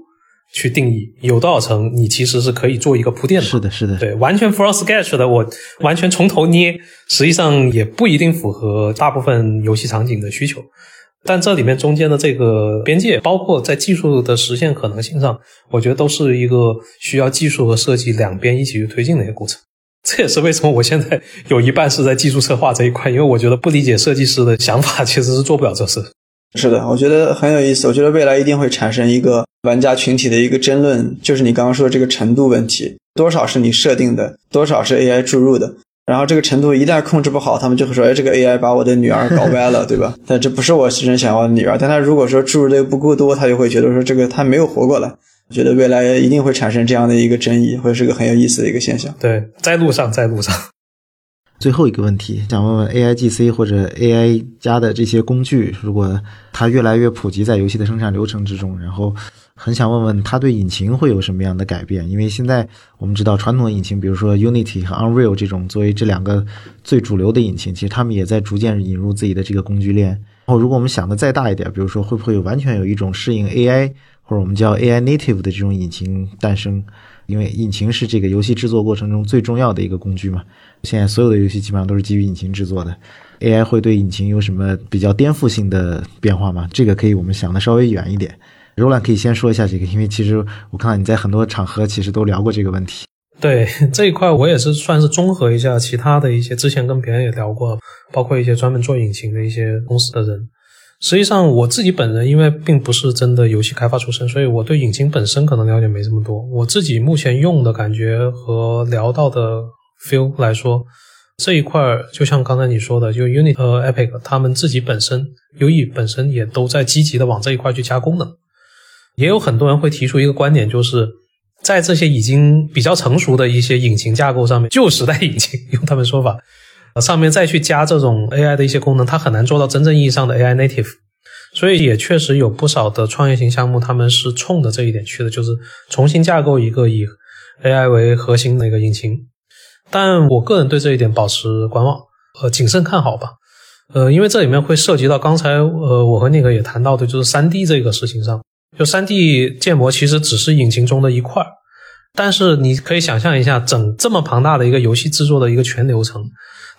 去定义？有多少层你其实是可以做一个铺垫的？是的，是的，对，完全 from sketch 的，我完全从头捏，实际上也不一定符合大部分游戏场景的需求。但这里面中间的这个边界，包括在技术的实现可能性上，我觉得都是一个需要技术和设计两边一起去推进的一个过程。这也是为什么我现在有一半是在技术策划这一块，因为我觉得不理解设计师的想法，其实是做不了这事。是的，我觉得很有意思。我觉得未来一定会产生一个玩家群体的一个争论，就是你刚刚说的这个程度问题：多少是你设定的，多少是 AI 注入的。然后这个程度一旦控制不好，他们就会说：“哎，这个 AI 把我的女儿搞歪了，对吧？”但这不是我真正想要的女儿。但他如果说注入的不够多，他就会觉得说这个他没有活过来。我觉得未来一定会产生这样的一个争议，会是个很有意思的一个现象。对，在路上，在路上。最后一个问题，想问问 AIGC 或者 AI 加的这些工具，如果它越来越普及在游戏的生产流程之中，然后很想问问它对引擎会有什么样的改变？因为现在我们知道传统的引擎，比如说 Unity 和 Unreal 这种作为这两个最主流的引擎，其实他们也在逐渐引入自己的这个工具链。然后如果我们想的再大一点，比如说会不会完全有一种适应 AI 或者我们叫 AI native 的这种引擎诞生？因为引擎是这个游戏制作过程中最重要的一个工具嘛。现在所有的游戏基本上都是基于引擎制作的，AI 会对引擎有什么比较颠覆性的变化吗？这个可以我们想的稍微远一点。柔兰可以先说一下这个，因为其实我看到你在很多场合其实都聊过这个问题。对这一块，我也是算是综合一下其他的一些之前跟别人也聊过，包括一些专门做引擎的一些公司的人。实际上我自己本人因为并不是真的游戏开发出身，所以我对引擎本身可能了解没这么多。我自己目前用的感觉和聊到的。Feel 来说，这一块儿就像刚才你说的，就 Unity 和 Epic 他们自己本身，UE 本身也都在积极的往这一块去加功能。也有很多人会提出一个观点，就是在这些已经比较成熟的一些引擎架构上面，旧时代引擎用他们说法，上面再去加这种 AI 的一些功能，它很难做到真正意义上的 AI native。所以也确实有不少的创业型项目，他们是冲着这一点去的，就是重新架构一个以 AI 为核心的一个引擎。但我个人对这一点保持观望，呃，谨慎看好吧，呃，因为这里面会涉及到刚才呃我和那个也谈到的，就是三 D 这个事情上，就三 D 建模其实只是引擎中的一块儿，但是你可以想象一下，整这么庞大的一个游戏制作的一个全流程，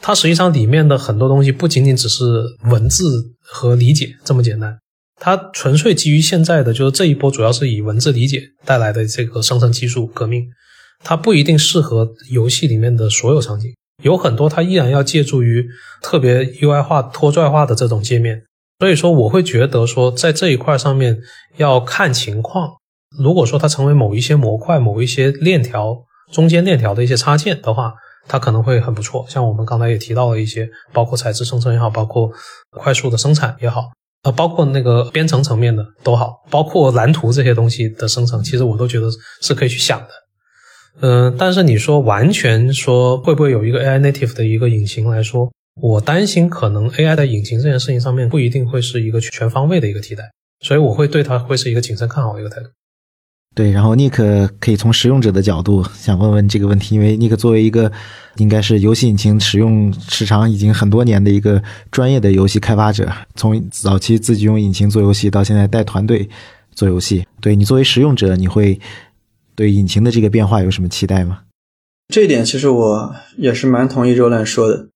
它实际上里面的很多东西不仅仅只是文字和理解这么简单，它纯粹基于现在的就是这一波主要是以文字理解带来的这个生成技术革命。它不一定适合游戏里面的所有场景，有很多它依然要借助于特别 UI 化、拖拽化的这种界面。所以说，我会觉得说，在这一块上面要看情况。如果说它成为某一些模块、某一些链条中间链条的一些插件的话，它可能会很不错。像我们刚才也提到了一些，包括材质生成也好，包括快速的生产也好，呃，包括那个编程层面的都好，包括蓝图这些东西的生成，其实我都觉得是可以去想的。嗯，但是你说完全说会不会有一个 AI native 的一个引擎来说，我担心可能 AI 的引擎这件事情上面不一定会是一个全方位的一个替代，所以我会对它会是一个谨慎看好的一个态度。对，然后 Nick 可以从使用者的角度想问问这个问题，因为 Nick 作为一个应该是游戏引擎使用时长已经很多年的一个专业的游戏开发者，从早期自己用引擎做游戏到现在带团队做游戏，对你作为使用者你会。对引擎的这个变化有什么期待吗？这一点其实我也是蛮同意周兰说的。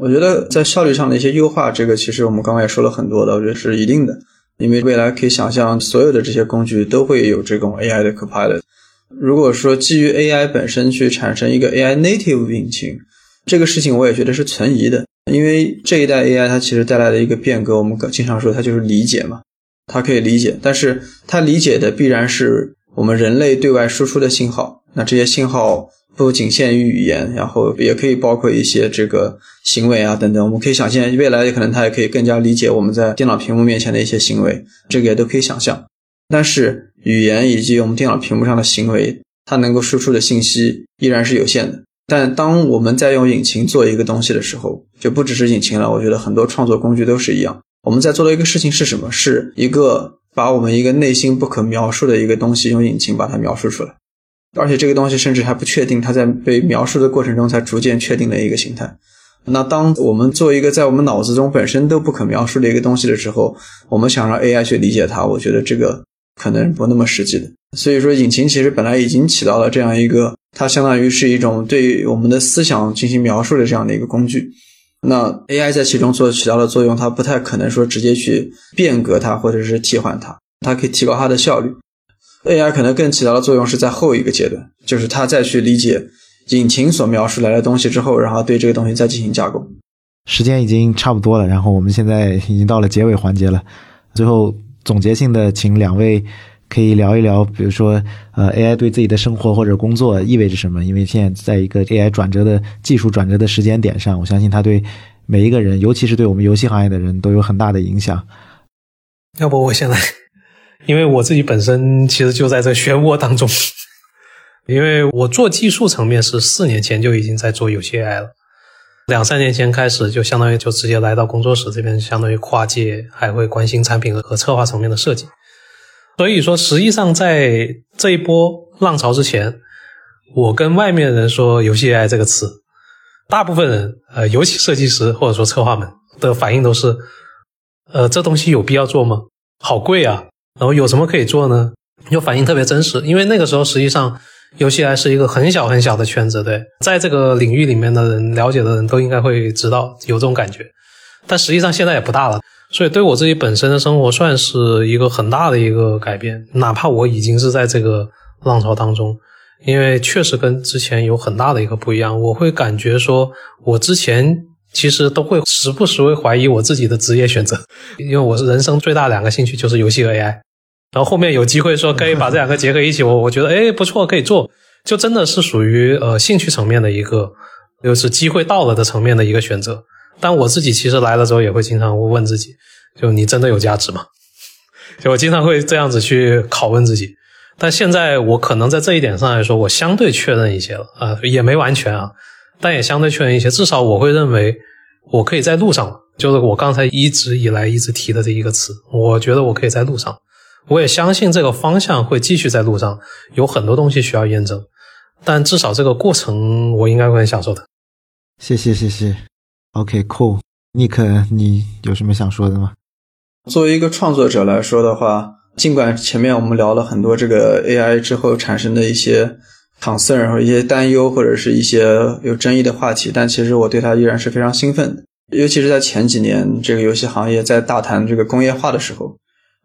我觉得在效率上的一些优化，这个其实我们刚刚也说了很多的，我觉得是一定的。因为未来可以想象，所有的这些工具都会有这种 AI 的 Copilot。如果说基于 AI 本身去产生一个 AI native 引擎，这个事情我也觉得是存疑的。因为这一代 AI 它其实带来的一个变革，我们经常说它就是理解嘛。它可以理解，但是它理解的必然是我们人类对外输出的信号。那这些信号不仅限于语言，然后也可以包括一些这个行为啊等等。我们可以想象，未来可能它也可以更加理解我们在电脑屏幕面前的一些行为，这个也都可以想象。但是语言以及我们电脑屏幕上的行为，它能够输出的信息依然是有限的。但当我们在用引擎做一个东西的时候，就不只是引擎了。我觉得很多创作工具都是一样。我们在做的一个事情是什么？是一个把我们一个内心不可描述的一个东西用引擎把它描述出来，而且这个东西甚至还不确定，它在被描述的过程中才逐渐确定的一个形态。那当我们做一个在我们脑子中本身都不可描述的一个东西的时候，我们想让 AI 去理解它，我觉得这个可能不那么实际的。所以说，引擎其实本来已经起到了这样一个，它相当于是一种对我们的思想进行描述的这样的一个工具。那 AI 在其中做起到的作用，它不太可能说直接去变革它或者是替换它，它可以提高它的效率。AI 可能更起到的作用是在后一个阶段，就是它再去理解引擎所描述来的东西之后，然后对这个东西再进行架构。时间已经差不多了，然后我们现在已经到了结尾环节了。最后总结性的，请两位可以聊一聊，比如说呃，AI 对自己的生活或者工作意味着什么？因为现在在一个 AI 转折的技术转折的时间点上，我相信它对每一个人，尤其是对我们游戏行业的人都有很大的影响。要不我先来，因为我自己本身其实就在这漩涡当中，因为我做技术层面是四年前就已经在做游戏 AI 了。两三年前开始，就相当于就直接来到工作室这边，相当于跨界，还会关心产品和和策划层面的设计。所以说，实际上在这一波浪潮之前，我跟外面人说“游戏 AI” 这个词，大部分人，呃，尤其设计师或者说策划们的反应都是：呃，这东西有必要做吗？好贵啊！然后有什么可以做呢？就反应特别真实，因为那个时候实际上。游戏还是一个很小很小的圈子，对，在这个领域里面的人了解的人都应该会知道有这种感觉，但实际上现在也不大了，所以对我自己本身的生活算是一个很大的一个改变，哪怕我已经是在这个浪潮当中，因为确实跟之前有很大的一个不一样，我会感觉说，我之前其实都会时不时会怀疑我自己的职业选择，因为我是人生最大两个兴趣就是游戏和 AI。然后后面有机会说可以把这两个结合一起，我我觉得哎不错，可以做，就真的是属于呃兴趣层面的一个，又是机会到了的层面的一个选择。但我自己其实来了之后也会经常会问自己，就你真的有价值吗？就我经常会这样子去拷问自己。但现在我可能在这一点上来说，我相对确认一些了啊，也没完全啊，但也相对确认一些。至少我会认为我可以在路上了，就是我刚才一直以来一直提的这一个词，我觉得我可以在路上。我也相信这个方向会继续在路上，有很多东西需要验证，但至少这个过程我应该会很享受的。谢谢谢谢，OK，Cool，Nick，你有什么想说的吗？作为一个创作者来说的话，尽管前面我们聊了很多这个 AI 之后产生的一些 concern 或一些担忧或者是一些有争议的话题，但其实我对它依然是非常兴奋的，尤其是在前几年这个游戏行业在大谈这个工业化的时候。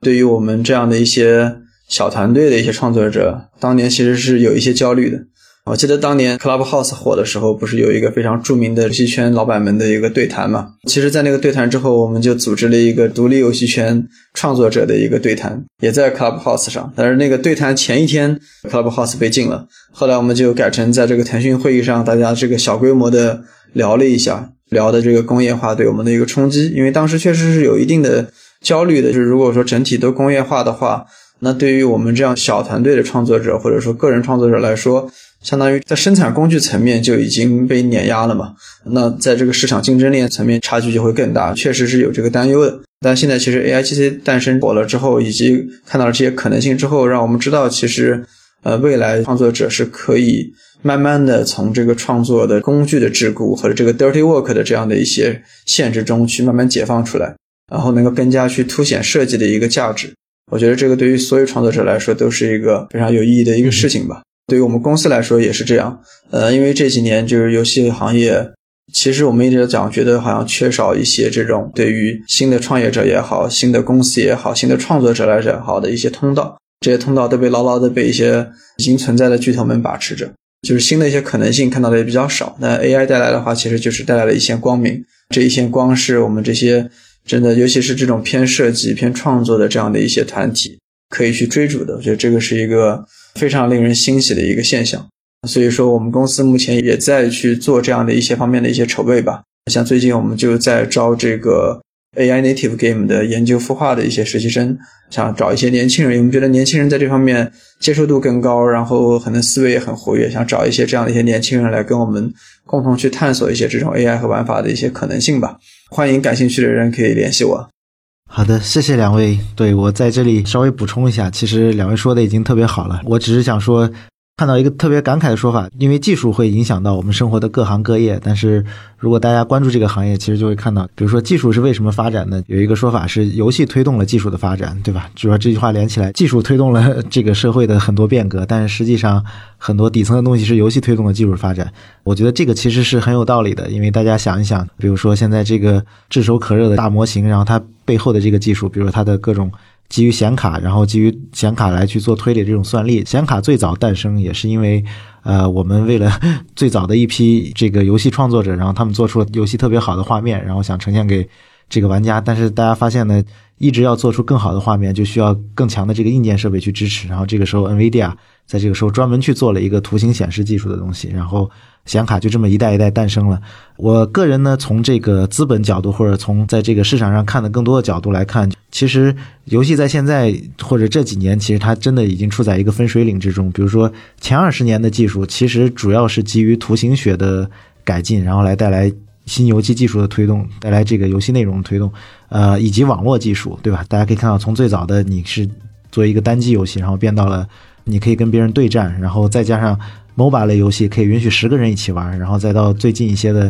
对于我们这样的一些小团队的一些创作者，当年其实是有一些焦虑的。我记得当年 Clubhouse 火的时候，不是有一个非常著名的游戏圈老板们的一个对谈嘛？其实，在那个对谈之后，我们就组织了一个独立游戏圈创作者的一个对谈，也在 Clubhouse 上。但是那个对谈前一天，Clubhouse 被禁了。后来我们就改成在这个腾讯会议上，大家这个小规模的聊了一下，聊的这个工业化对我们的一个冲击，因为当时确实是有一定的。焦虑的就是，如果说整体都工业化的话，那对于我们这样小团队的创作者或者说个人创作者来说，相当于在生产工具层面就已经被碾压了嘛。那在这个市场竞争链层面，差距就会更大，确实是有这个担忧的。但现在其实 A I G C 诞生火了之后，以及看到了这些可能性之后，让我们知道，其实呃未来创作者是可以慢慢的从这个创作的工具的桎梏或者这个 dirty work 的这样的一些限制中去慢慢解放出来。然后能够更加去凸显设计的一个价值，我觉得这个对于所有创作者来说都是一个非常有意义的一个事情吧。对于我们公司来说也是这样。呃，因为这几年就是游戏行业，其实我们一直讲，觉得好像缺少一些这种对于新的创业者也好、新的公司也好、新的创作者来讲好的一些通道。这些通道都被牢牢的被一些已经存在的巨头们把持着，就是新的一些可能性看到的也比较少。那 AI 带来的话，其实就是带来了一线光明。这一线光是我们这些。真的，尤其是这种偏设计、偏创作的这样的一些团体，可以去追逐的。我觉得这个是一个非常令人欣喜的一个现象。所以说，我们公司目前也在去做这样的一些方面的一些筹备吧。像最近我们就在招这个 AI native game 的研究孵化的一些实习生，想找一些年轻人，我们觉得年轻人在这方面接受度更高，然后可能思维也很活跃，想找一些这样的一些年轻人来跟我们共同去探索一些这种 AI 和玩法的一些可能性吧。欢迎感兴趣的人可以联系我。好的，谢谢两位。对我在这里稍微补充一下，其实两位说的已经特别好了，我只是想说。看到一个特别感慨的说法，因为技术会影响到我们生活的各行各业。但是如果大家关注这个行业，其实就会看到，比如说技术是为什么发展呢？有一个说法是游戏推动了技术的发展，对吧？主要这句话连起来，技术推动了这个社会的很多变革，但是实际上很多底层的东西是游戏推动了技术发展。我觉得这个其实是很有道理的，因为大家想一想，比如说现在这个炙手可热的大模型，然后它背后的这个技术，比如它的各种。基于显卡，然后基于显卡来去做推理这种算力。显卡最早诞生也是因为，呃，我们为了 最早的一批这个游戏创作者，然后他们做出了游戏特别好的画面，然后想呈现给这个玩家。但是大家发现呢，一直要做出更好的画面，就需要更强的这个硬件设备去支持。然后这个时候，NVIDIA 在这个时候专门去做了一个图形显示技术的东西，然后。显卡就这么一代一代诞生了。我个人呢，从这个资本角度，或者从在这个市场上看的更多的角度来看，其实游戏在现在或者这几年，其实它真的已经处在一个分水岭之中。比如说前二十年的技术，其实主要是基于图形学的改进，然后来带来新游戏技术的推动，带来这个游戏内容的推动，呃，以及网络技术，对吧？大家可以看到，从最早的你是做一个单机游戏，然后变到了你可以跟别人对战，然后再加上。MOBA 类游戏可以允许十个人一起玩，然后再到最近一些的，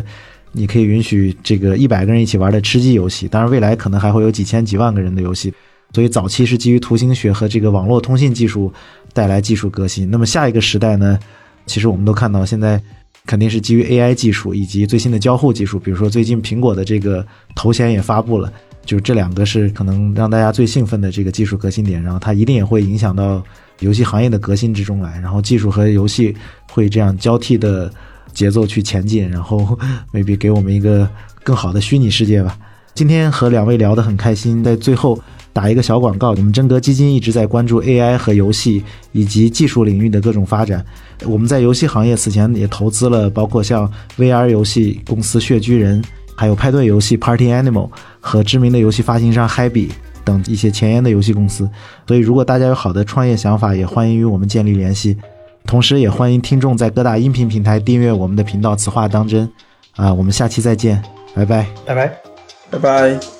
你可以允许这个一百个人一起玩的吃鸡游戏。当然，未来可能还会有几千几万个人的游戏。所以早期是基于图形学和这个网络通信技术带来技术革新。那么下一个时代呢？其实我们都看到，现在肯定是基于 AI 技术以及最新的交互技术。比如说最近苹果的这个头衔也发布了，就是这两个是可能让大家最兴奋的这个技术革新点。然后它一定也会影响到。游戏行业的革新之中来，然后技术和游戏会这样交替的节奏去前进，然后 maybe 给我们一个更好的虚拟世界吧。今天和两位聊得很开心，在最后打一个小广告，我们真格基金一直在关注 AI 和游戏以及技术领域的各种发展。我们在游戏行业此前也投资了，包括像 VR 游戏公司血居人，还有派对游戏 Party Animal 和知名的游戏发行商 Happy。等一些前沿的游戏公司，所以如果大家有好的创业想法，也欢迎与我们建立联系。同时，也欢迎听众在各大音频平台订阅我们的频道“此话当真”。啊，我们下期再见，拜拜，拜拜，拜拜。